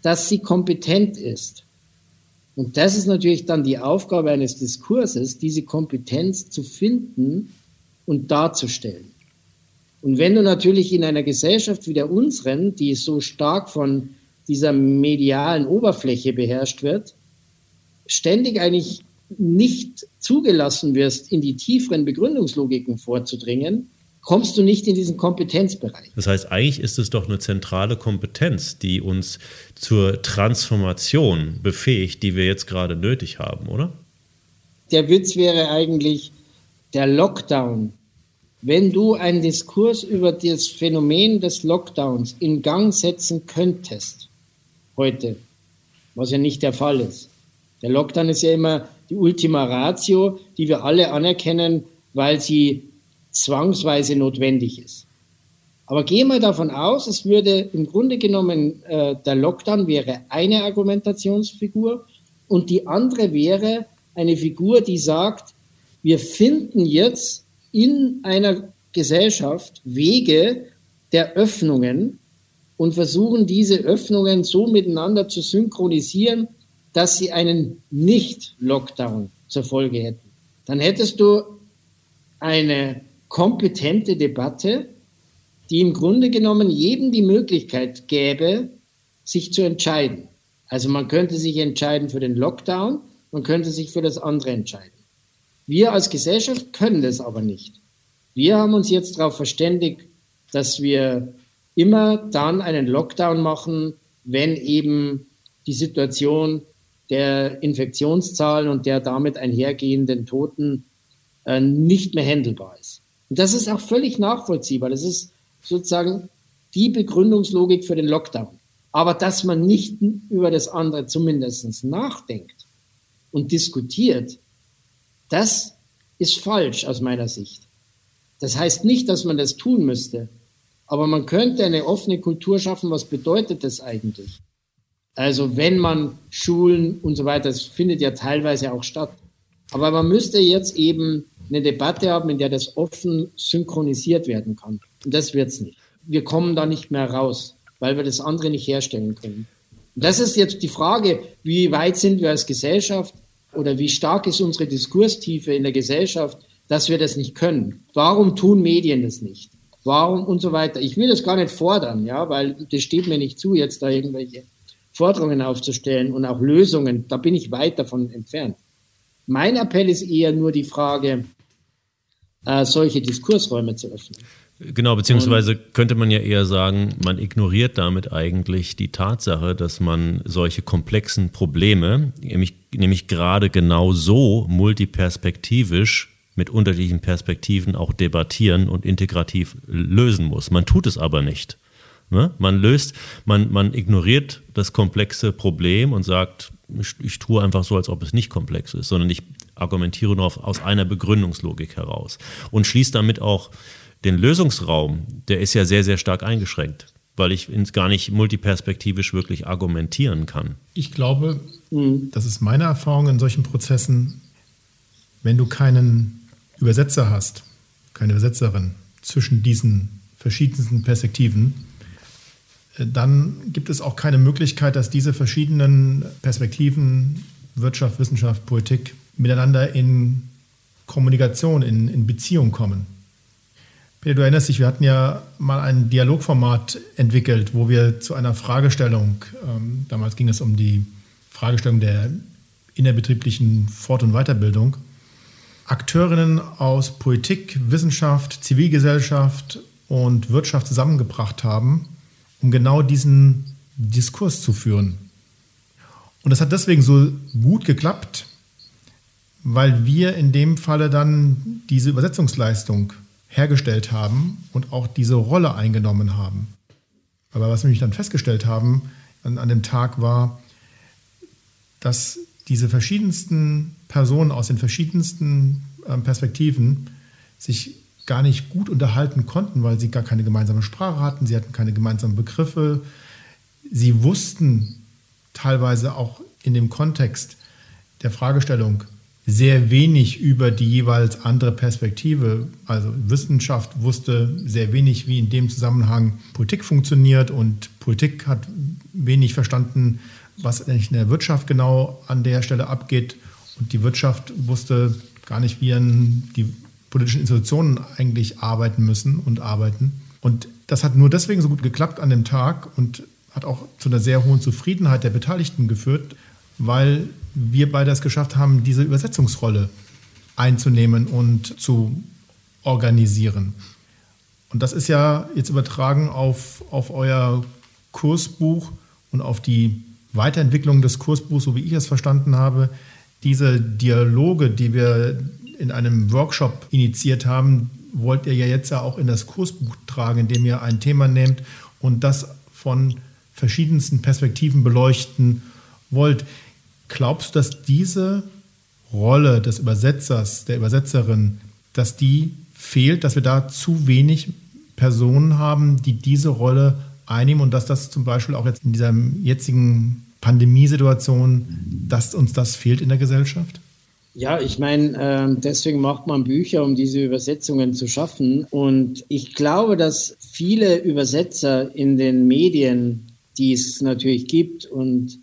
dass sie kompetent ist. Und das ist natürlich dann die Aufgabe eines Diskurses, diese Kompetenz zu finden und darzustellen. Und wenn du natürlich in einer Gesellschaft wie der unseren, die so stark von dieser medialen Oberfläche beherrscht wird, ständig eigentlich nicht zugelassen wirst, in die tieferen Begründungslogiken vorzudringen, kommst du nicht in diesen Kompetenzbereich. Das heißt, eigentlich ist es doch eine zentrale Kompetenz, die uns zur Transformation befähigt, die wir jetzt gerade nötig haben, oder? Der Witz wäre eigentlich der Lockdown. Wenn du einen Diskurs über das Phänomen des Lockdowns in Gang setzen könntest, heute, was ja nicht der Fall ist. Der Lockdown ist ja immer die Ultima Ratio, die wir alle anerkennen, weil sie zwangsweise notwendig ist. Aber gehen wir davon aus, es würde im Grunde genommen, äh, der Lockdown wäre eine Argumentationsfigur und die andere wäre eine Figur, die sagt, wir finden jetzt in einer Gesellschaft Wege der Öffnungen und versuchen diese Öffnungen so miteinander zu synchronisieren, dass sie einen Nicht-Lockdown zur Folge hätten. Dann hättest du eine kompetente Debatte, die im Grunde genommen jedem die Möglichkeit gäbe, sich zu entscheiden. Also man könnte sich entscheiden für den Lockdown, man könnte sich für das andere entscheiden. Wir als Gesellschaft können das aber nicht. Wir haben uns jetzt darauf verständigt, dass wir immer dann einen Lockdown machen, wenn eben die Situation der Infektionszahlen und der damit einhergehenden Toten äh, nicht mehr handelbar ist. Und das ist auch völlig nachvollziehbar. Das ist sozusagen die Begründungslogik für den Lockdown. Aber dass man nicht über das andere zumindest nachdenkt und diskutiert, das ist falsch aus meiner Sicht. Das heißt nicht, dass man das tun müsste, aber man könnte eine offene Kultur schaffen. Was bedeutet das eigentlich? Also wenn man Schulen und so weiter, das findet ja teilweise auch statt. Aber man müsste jetzt eben eine Debatte haben, in der das offen synchronisiert werden kann. Und das wird es nicht. Wir kommen da nicht mehr raus, weil wir das andere nicht herstellen können. Und das ist jetzt die Frage, wie weit sind wir als Gesellschaft oder wie stark ist unsere Diskurstiefe in der Gesellschaft, dass wir das nicht können. Warum tun Medien das nicht? Warum und so weiter. Ich will das gar nicht fordern, ja, weil das steht mir nicht zu, jetzt da irgendwelche Forderungen aufzustellen und auch Lösungen. Da bin ich weit davon entfernt. Mein Appell ist eher nur die Frage, äh, solche Diskursräume zu öffnen. Genau, beziehungsweise könnte man ja eher sagen, man ignoriert damit eigentlich die Tatsache, dass man solche komplexen Probleme, nämlich, nämlich gerade genau so multiperspektivisch mit unterschiedlichen Perspektiven auch debattieren und integrativ lösen muss. Man tut es aber nicht. Ne? Man löst, man, man ignoriert das komplexe Problem und sagt, ich, ich tue einfach so, als ob es nicht komplex ist, sondern ich argumentiere nur auf, aus einer Begründungslogik heraus und schließe damit auch den Lösungsraum, der ist ja sehr, sehr stark eingeschränkt, weil ich gar nicht multiperspektivisch wirklich argumentieren kann. Ich glaube, mhm. das ist meine Erfahrung in solchen Prozessen, wenn du keinen Übersetzer hast, keine Übersetzerin zwischen diesen verschiedensten Perspektiven, dann gibt es auch keine Möglichkeit, dass diese verschiedenen Perspektiven, Wirtschaft, Wissenschaft, Politik, miteinander in Kommunikation, in, in Beziehung kommen. Peter, du erinnerst dich, wir hatten ja mal ein Dialogformat entwickelt, wo wir zu einer Fragestellung, ähm, damals ging es um die Fragestellung der innerbetrieblichen Fort- und Weiterbildung Akteurinnen aus Politik, Wissenschaft, Zivilgesellschaft und Wirtschaft zusammengebracht haben, um genau diesen Diskurs zu führen. Und das hat deswegen so gut geklappt, weil wir in dem Falle dann diese Übersetzungsleistung hergestellt haben und auch diese Rolle eingenommen haben. Aber was wir nämlich dann festgestellt haben an, an dem Tag war, dass diese verschiedensten Personen aus den verschiedensten äh, Perspektiven sich gar nicht gut unterhalten konnten, weil sie gar keine gemeinsame Sprache hatten, sie hatten keine gemeinsamen Begriffe. Sie wussten teilweise auch in dem Kontext der Fragestellung sehr wenig über die jeweils andere Perspektive. Also Wissenschaft wusste sehr wenig, wie in dem Zusammenhang Politik funktioniert und Politik hat wenig verstanden, was eigentlich in der Wirtschaft genau an der Stelle abgeht. Und die Wirtschaft wusste gar nicht, wie die politischen Institutionen eigentlich arbeiten müssen und arbeiten. Und das hat nur deswegen so gut geklappt an dem Tag und hat auch zu einer sehr hohen Zufriedenheit der Beteiligten geführt, weil wir beide es geschafft haben, diese Übersetzungsrolle einzunehmen und zu organisieren. Und das ist ja jetzt übertragen auf, auf euer Kursbuch und auf die Weiterentwicklung des Kursbuchs, so wie ich es verstanden habe. Diese Dialoge, die wir in einem Workshop initiiert haben, wollt ihr ja jetzt ja auch in das Kursbuch tragen, indem ihr ein Thema nehmt und das von verschiedensten Perspektiven beleuchten wollt. Glaubst du, dass diese Rolle des Übersetzers, der Übersetzerin, dass die fehlt, dass wir da zu wenig Personen haben, die diese Rolle einnehmen und dass das zum Beispiel auch jetzt in dieser jetzigen Pandemiesituation, dass uns das fehlt in der Gesellschaft? Ja, ich meine, äh, deswegen macht man Bücher, um diese Übersetzungen zu schaffen. Und ich glaube, dass viele Übersetzer in den Medien, die es natürlich gibt und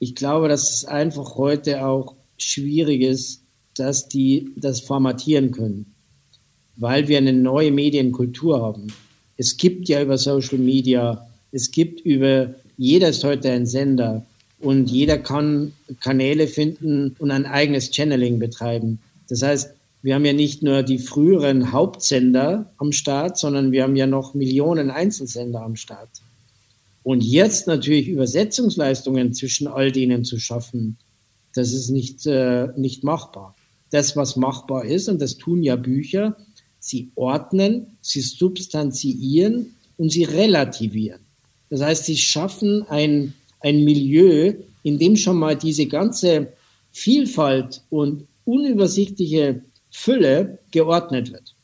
ich glaube, dass es einfach heute auch schwierig ist, dass die das formatieren können, weil wir eine neue Medienkultur haben. Es gibt ja über Social Media, es gibt über, jeder ist heute ein Sender und jeder kann Kanäle finden und ein eigenes Channeling betreiben. Das heißt, wir haben ja nicht nur die früheren Hauptsender am Start, sondern wir haben ja noch Millionen Einzelsender am Start. Und jetzt natürlich Übersetzungsleistungen zwischen all denen zu schaffen, das ist nicht, äh, nicht machbar. Das, was machbar ist, und das tun ja Bücher, sie ordnen, sie substanziieren und sie relativieren. Das heißt, sie schaffen ein, ein Milieu, in dem schon mal diese ganze Vielfalt und unübersichtliche Fülle geordnet wird.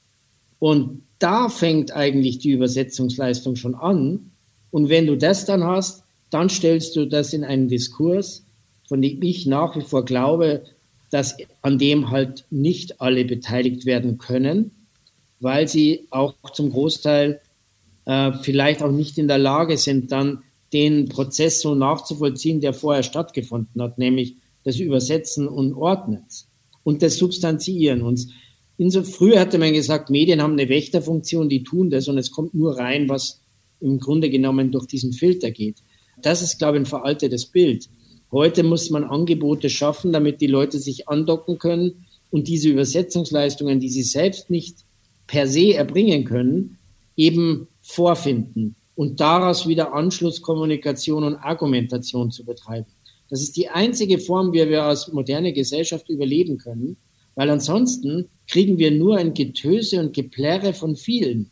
Und da fängt eigentlich die Übersetzungsleistung schon an, und wenn du das dann hast, dann stellst du das in einen Diskurs, von dem ich nach wie vor glaube, dass an dem halt nicht alle beteiligt werden können, weil sie auch zum Großteil äh, vielleicht auch nicht in der Lage sind, dann den Prozess so nachzuvollziehen, der vorher stattgefunden hat, nämlich das Übersetzen und Ordnen und das Substanziieren. Und so früher hatte man gesagt, Medien haben eine Wächterfunktion, die tun das und es kommt nur rein, was im Grunde genommen durch diesen Filter geht. Das ist, glaube ich, ein veraltetes Bild. Heute muss man Angebote schaffen, damit die Leute sich andocken können und diese Übersetzungsleistungen, die sie selbst nicht per se erbringen können, eben vorfinden und daraus wieder Anschlusskommunikation und Argumentation zu betreiben. Das ist die einzige Form, wie wir als moderne Gesellschaft überleben können, weil ansonsten kriegen wir nur ein Getöse und Geplärre von vielen.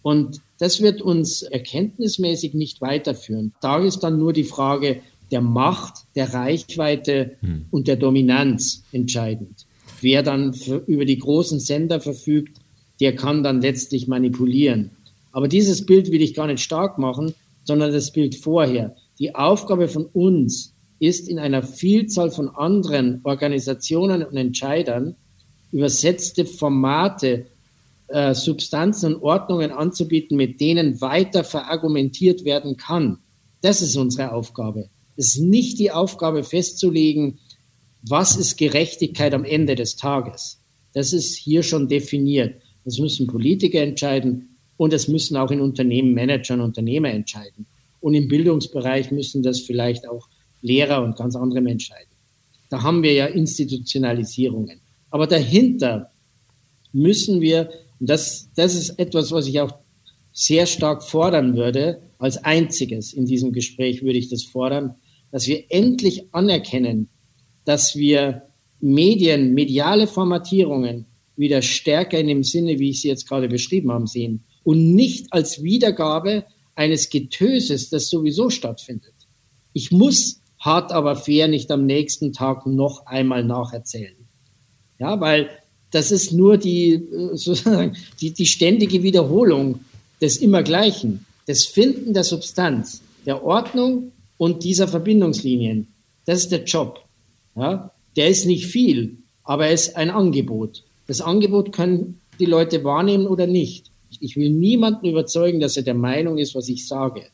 Und das wird uns erkenntnismäßig nicht weiterführen. Da ist dann nur die Frage der Macht, der Reichweite hm. und der Dominanz entscheidend. Wer dann über die großen Sender verfügt, der kann dann letztlich manipulieren. Aber dieses Bild will ich gar nicht stark machen, sondern das Bild vorher. Die Aufgabe von uns ist in einer Vielzahl von anderen Organisationen und Entscheidern übersetzte Formate äh, Substanzen und Ordnungen anzubieten, mit denen weiter verargumentiert werden kann. Das ist unsere Aufgabe. Es ist nicht die Aufgabe festzulegen, was ist Gerechtigkeit am Ende des Tages. Das ist hier schon definiert. Das müssen Politiker entscheiden und das müssen auch in Unternehmen Manager und Unternehmer entscheiden. Und im Bildungsbereich müssen das vielleicht auch Lehrer und ganz andere Menschheiten. Da haben wir ja Institutionalisierungen. Aber dahinter müssen wir, und das, das ist etwas, was ich auch sehr stark fordern würde, als einziges in diesem Gespräch würde ich das fordern, dass wir endlich anerkennen, dass wir Medien, mediale Formatierungen wieder stärker in dem Sinne, wie ich sie jetzt gerade beschrieben habe, sehen und nicht als Wiedergabe eines Getöses, das sowieso stattfindet. Ich muss hart aber fair nicht am nächsten Tag noch einmal nacherzählen. Ja, weil das ist nur die, äh, <laughs> sozusagen, die, die ständige Wiederholung des Immergleichen, des Finden der Substanz, der Ordnung und dieser Verbindungslinien. Das ist der Job. Ja, der ist nicht viel, aber er ist ein Angebot. Das Angebot können die Leute wahrnehmen oder nicht. Ich will niemanden überzeugen, dass er der Meinung ist, was ich sage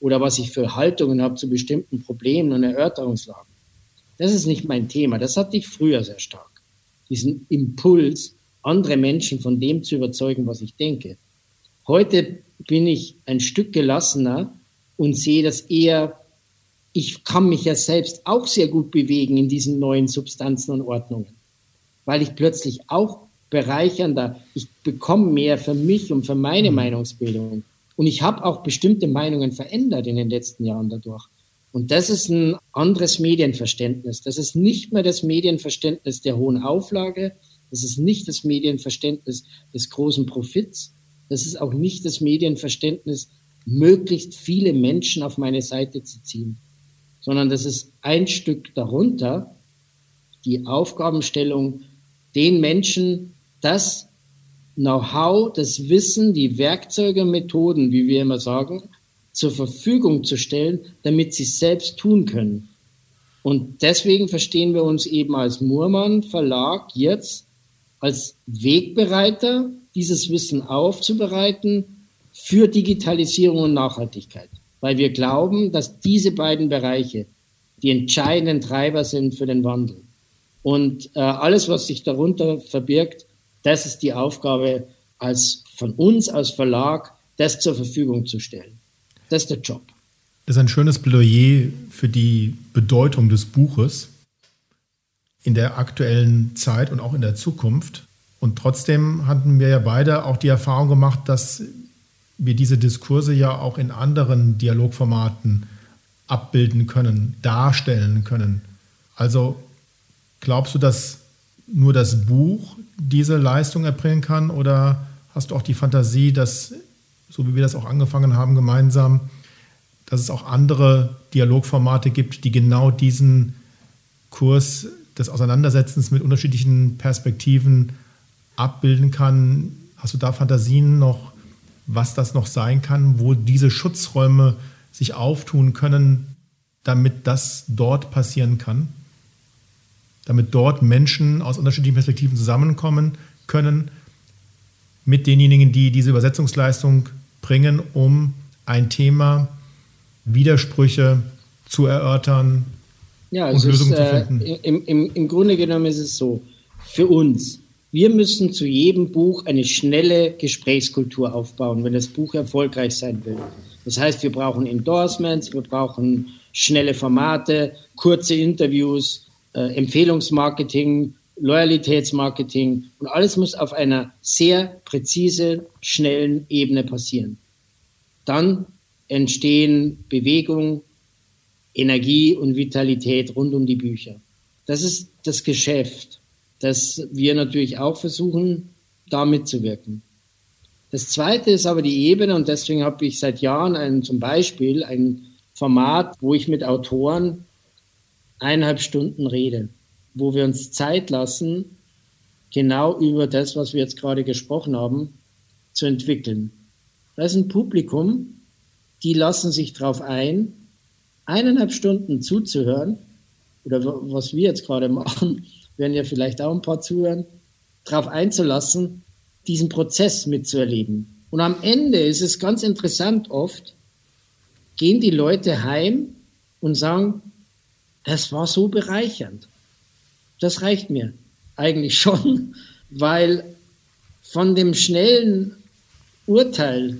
oder was ich für Haltungen habe zu bestimmten Problemen und Erörterungslagen. Das ist nicht mein Thema. Das hatte ich früher sehr stark. Diesen Impuls, andere Menschen von dem zu überzeugen, was ich denke. Heute bin ich ein Stück gelassener und sehe das eher, ich kann mich ja selbst auch sehr gut bewegen in diesen neuen Substanzen und Ordnungen, weil ich plötzlich auch bereichernder, ich bekomme mehr für mich und für meine mhm. Meinungsbildung. Und ich habe auch bestimmte Meinungen verändert in den letzten Jahren dadurch. Und das ist ein anderes Medienverständnis. Das ist nicht mehr das Medienverständnis der hohen Auflage. Das ist nicht das Medienverständnis des großen Profits. Das ist auch nicht das Medienverständnis, möglichst viele Menschen auf meine Seite zu ziehen, sondern das ist ein Stück darunter, die Aufgabenstellung, den Menschen das Know-how, das Wissen, die Werkzeuge, Methoden, wie wir immer sagen, zur Verfügung zu stellen, damit sie es selbst tun können. Und deswegen verstehen wir uns eben als Murmann Verlag jetzt als Wegbereiter, dieses Wissen aufzubereiten für Digitalisierung und Nachhaltigkeit. Weil wir glauben, dass diese beiden Bereiche die entscheidenden Treiber sind für den Wandel. Und äh, alles, was sich darunter verbirgt, das ist die Aufgabe als von uns als Verlag, das zur Verfügung zu stellen. Das ist der Job. Das ist ein schönes Plädoyer für die Bedeutung des Buches in der aktuellen Zeit und auch in der Zukunft. Und trotzdem hatten wir ja beide auch die Erfahrung gemacht, dass wir diese Diskurse ja auch in anderen Dialogformaten abbilden können, darstellen können. Also glaubst du, dass nur das Buch diese Leistung erbringen kann? Oder hast du auch die Fantasie, dass, so wie wir das auch angefangen haben gemeinsam, dass es auch andere Dialogformate gibt, die genau diesen Kurs des Auseinandersetzens mit unterschiedlichen Perspektiven abbilden kann? Hast du da Fantasien noch, was das noch sein kann, wo diese Schutzräume sich auftun können, damit das dort passieren kann? Damit dort Menschen aus unterschiedlichen Perspektiven zusammenkommen können mit denjenigen, die diese Übersetzungsleistung bringen, um ein Thema, Widersprüche zu erörtern ja, und Lösungen ist, zu äh, finden. Äh, im, im, Im Grunde genommen ist es so, für uns, wir müssen zu jedem Buch eine schnelle Gesprächskultur aufbauen, wenn das Buch erfolgreich sein will. Das heißt, wir brauchen Endorsements, wir brauchen schnelle Formate, kurze Interviews, äh, Empfehlungsmarketing, Loyalitätsmarketing und alles muss auf einer sehr präzise, schnellen Ebene passieren. Dann entstehen Bewegung, Energie und Vitalität rund um die Bücher. Das ist das Geschäft, das wir natürlich auch versuchen, da mitzuwirken. Das zweite ist aber die Ebene und deswegen habe ich seit Jahren ein, zum Beispiel ein Format, wo ich mit Autoren eineinhalb Stunden Rede, wo wir uns Zeit lassen, genau über das, was wir jetzt gerade gesprochen haben, zu entwickeln. Da ist ein Publikum, die lassen sich darauf ein, eineinhalb Stunden zuzuhören, oder was wir jetzt gerade machen, <laughs> werden ja vielleicht auch ein paar zuhören, darauf einzulassen, diesen Prozess mitzuerleben. Und am Ende ist es ganz interessant oft, gehen die Leute heim und sagen, es war so bereichernd. Das reicht mir eigentlich <laughs> schon, weil von dem schnellen Urteil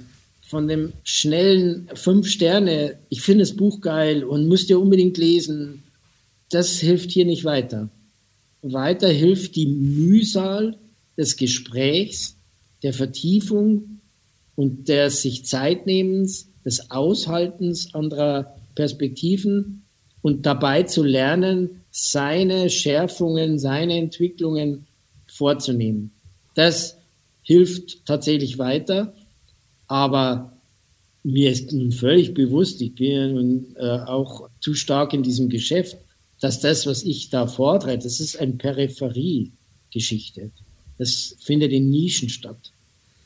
von dem schnellen fünf Sterne, ich finde das Buch geil und müsst ihr unbedingt lesen, das hilft hier nicht weiter. Weiter hilft die Mühsal des Gesprächs, der Vertiefung und des sich Zeitnehmens, des Aushaltens anderer Perspektiven und dabei zu lernen, seine Schärfungen, seine Entwicklungen vorzunehmen. Das hilft tatsächlich weiter. Aber mir ist nun völlig bewusst, ich bin ja nun äh, auch zu stark in diesem Geschäft, dass das, was ich da fordere, das ist eine Peripherie-Geschichte. Das findet in Nischen statt.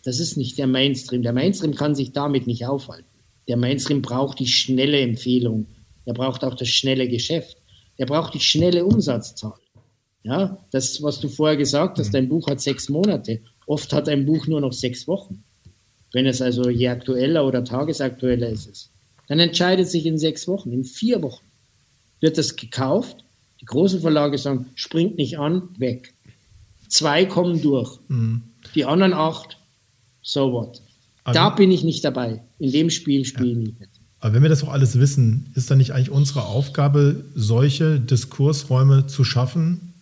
Das ist nicht der Mainstream. Der Mainstream kann sich damit nicht aufhalten. Der Mainstream braucht die schnelle Empfehlung. Der braucht auch das schnelle Geschäft. Der braucht die schnelle Umsatzzahl. Ja, das, was du vorher gesagt hast, dein Buch hat sechs Monate. Oft hat ein Buch nur noch sechs Wochen. Wenn es also je aktueller oder tagesaktueller ist, dann entscheidet sich in sechs Wochen, in vier Wochen wird das gekauft. Die großen Verlage sagen, springt nicht an, weg. Zwei kommen durch. Mhm. Die anderen acht, so what. Also, da bin ich nicht dabei. In dem Spiel spiele ich nicht mit. Aber wenn wir das auch alles wissen, ist dann nicht eigentlich unsere Aufgabe, solche Diskursräume zu schaffen?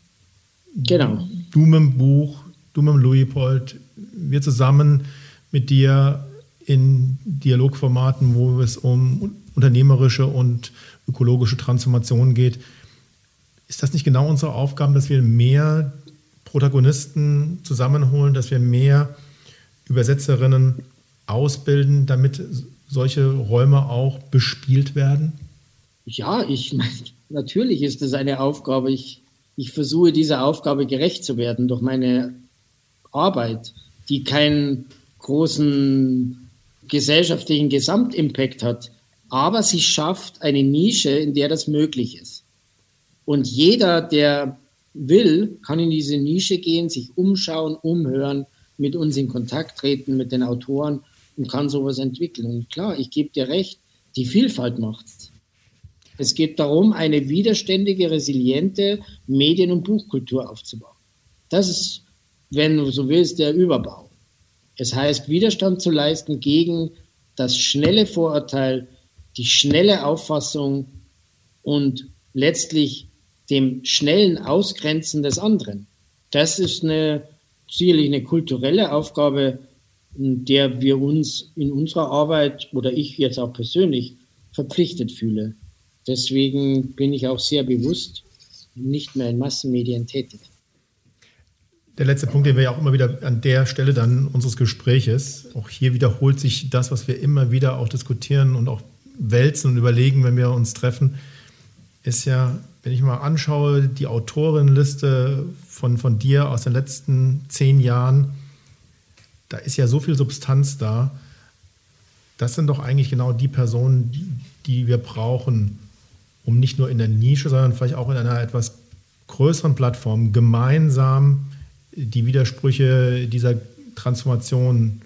Genau. Du mit dem Buch, du mit dem Louis-Pold, wir zusammen mit dir in Dialogformaten, wo es um unternehmerische und ökologische Transformation geht. Ist das nicht genau unsere Aufgabe, dass wir mehr Protagonisten zusammenholen, dass wir mehr Übersetzerinnen ausbilden, damit solche Räume auch bespielt werden? Ja, ich <laughs> natürlich ist das eine Aufgabe. Ich, ich versuche dieser Aufgabe gerecht zu werden durch meine Arbeit, die kein großen gesellschaftlichen Gesamtimpact hat, aber sie schafft eine Nische, in der das möglich ist. Und jeder, der will, kann in diese Nische gehen, sich umschauen, umhören, mit uns in Kontakt treten, mit den Autoren und kann sowas entwickeln. Und klar, ich gebe dir recht, die Vielfalt macht's. Es geht darum, eine widerständige, resiliente Medien- und Buchkultur aufzubauen. Das ist, wenn du so willst, der Überbau. Es heißt, Widerstand zu leisten gegen das schnelle Vorurteil, die schnelle Auffassung und letztlich dem schnellen Ausgrenzen des anderen. Das ist eine, sicherlich eine kulturelle Aufgabe, der wir uns in unserer Arbeit oder ich jetzt auch persönlich verpflichtet fühle. Deswegen bin ich auch sehr bewusst nicht mehr in Massenmedien tätig der letzte Punkt, den wir ja auch immer wieder an der Stelle dann unseres Gespräches, auch hier wiederholt sich das, was wir immer wieder auch diskutieren und auch wälzen und überlegen, wenn wir uns treffen, ist ja, wenn ich mal anschaue, die Autorinnenliste von, von dir aus den letzten zehn Jahren, da ist ja so viel Substanz da. Das sind doch eigentlich genau die Personen, die, die wir brauchen, um nicht nur in der Nische, sondern vielleicht auch in einer etwas größeren Plattform gemeinsam die Widersprüche dieser Transformation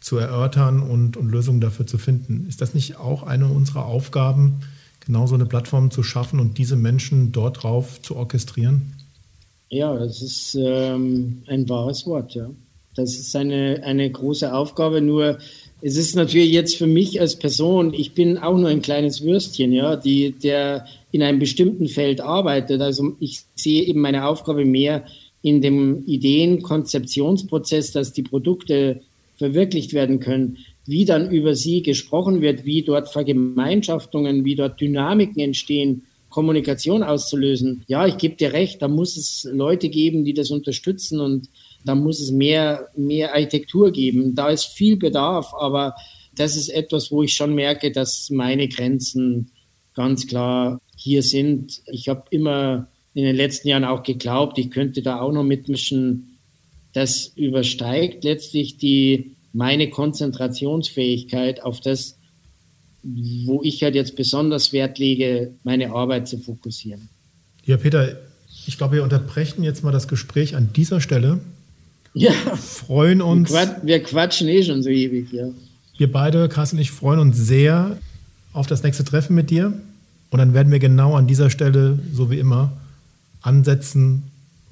zu erörtern und, und Lösungen dafür zu finden. Ist das nicht auch eine unserer Aufgaben, genau so eine Plattform zu schaffen und diese Menschen dort drauf zu orchestrieren? Ja, das ist ähm, ein wahres Wort, ja. Das ist eine, eine große Aufgabe, nur es ist natürlich jetzt für mich als Person, ich bin auch nur ein kleines Würstchen, ja, die, der in einem bestimmten Feld arbeitet. Also ich sehe eben meine Aufgabe mehr in dem Ideenkonzeptionsprozess, dass die Produkte verwirklicht werden können, wie dann über sie gesprochen wird, wie dort Vergemeinschaftungen, wie dort Dynamiken entstehen, Kommunikation auszulösen. Ja, ich gebe dir recht, da muss es Leute geben, die das unterstützen und da muss es mehr, mehr Architektur geben. Da ist viel Bedarf, aber das ist etwas, wo ich schon merke, dass meine Grenzen ganz klar hier sind. Ich habe immer in den letzten Jahren auch geglaubt, ich könnte da auch noch mitmischen. Das übersteigt letztlich die, meine Konzentrationsfähigkeit auf das, wo ich halt jetzt besonders Wert lege, meine Arbeit zu fokussieren. Ja, Peter, ich glaube, wir unterbrechen jetzt mal das Gespräch an dieser Stelle. Ja. Freuen uns. Wir, quat wir quatschen eh schon so ewig, ja. Wir beide, Carsten und ich, freuen uns sehr auf das nächste Treffen mit dir. Und dann werden wir genau an dieser Stelle, so wie immer, ansetzen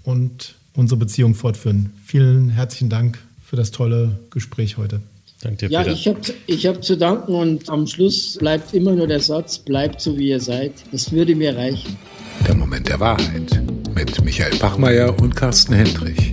und unsere Beziehung fortführen. Vielen herzlichen Dank für das tolle Gespräch heute. Danke dir, ja, Peter. ich habe ich hab zu danken und am Schluss bleibt immer nur der Satz, bleibt so wie ihr seid. Das würde mir reichen. Der Moment der Wahrheit mit Michael Bachmeier und Carsten Hendrich.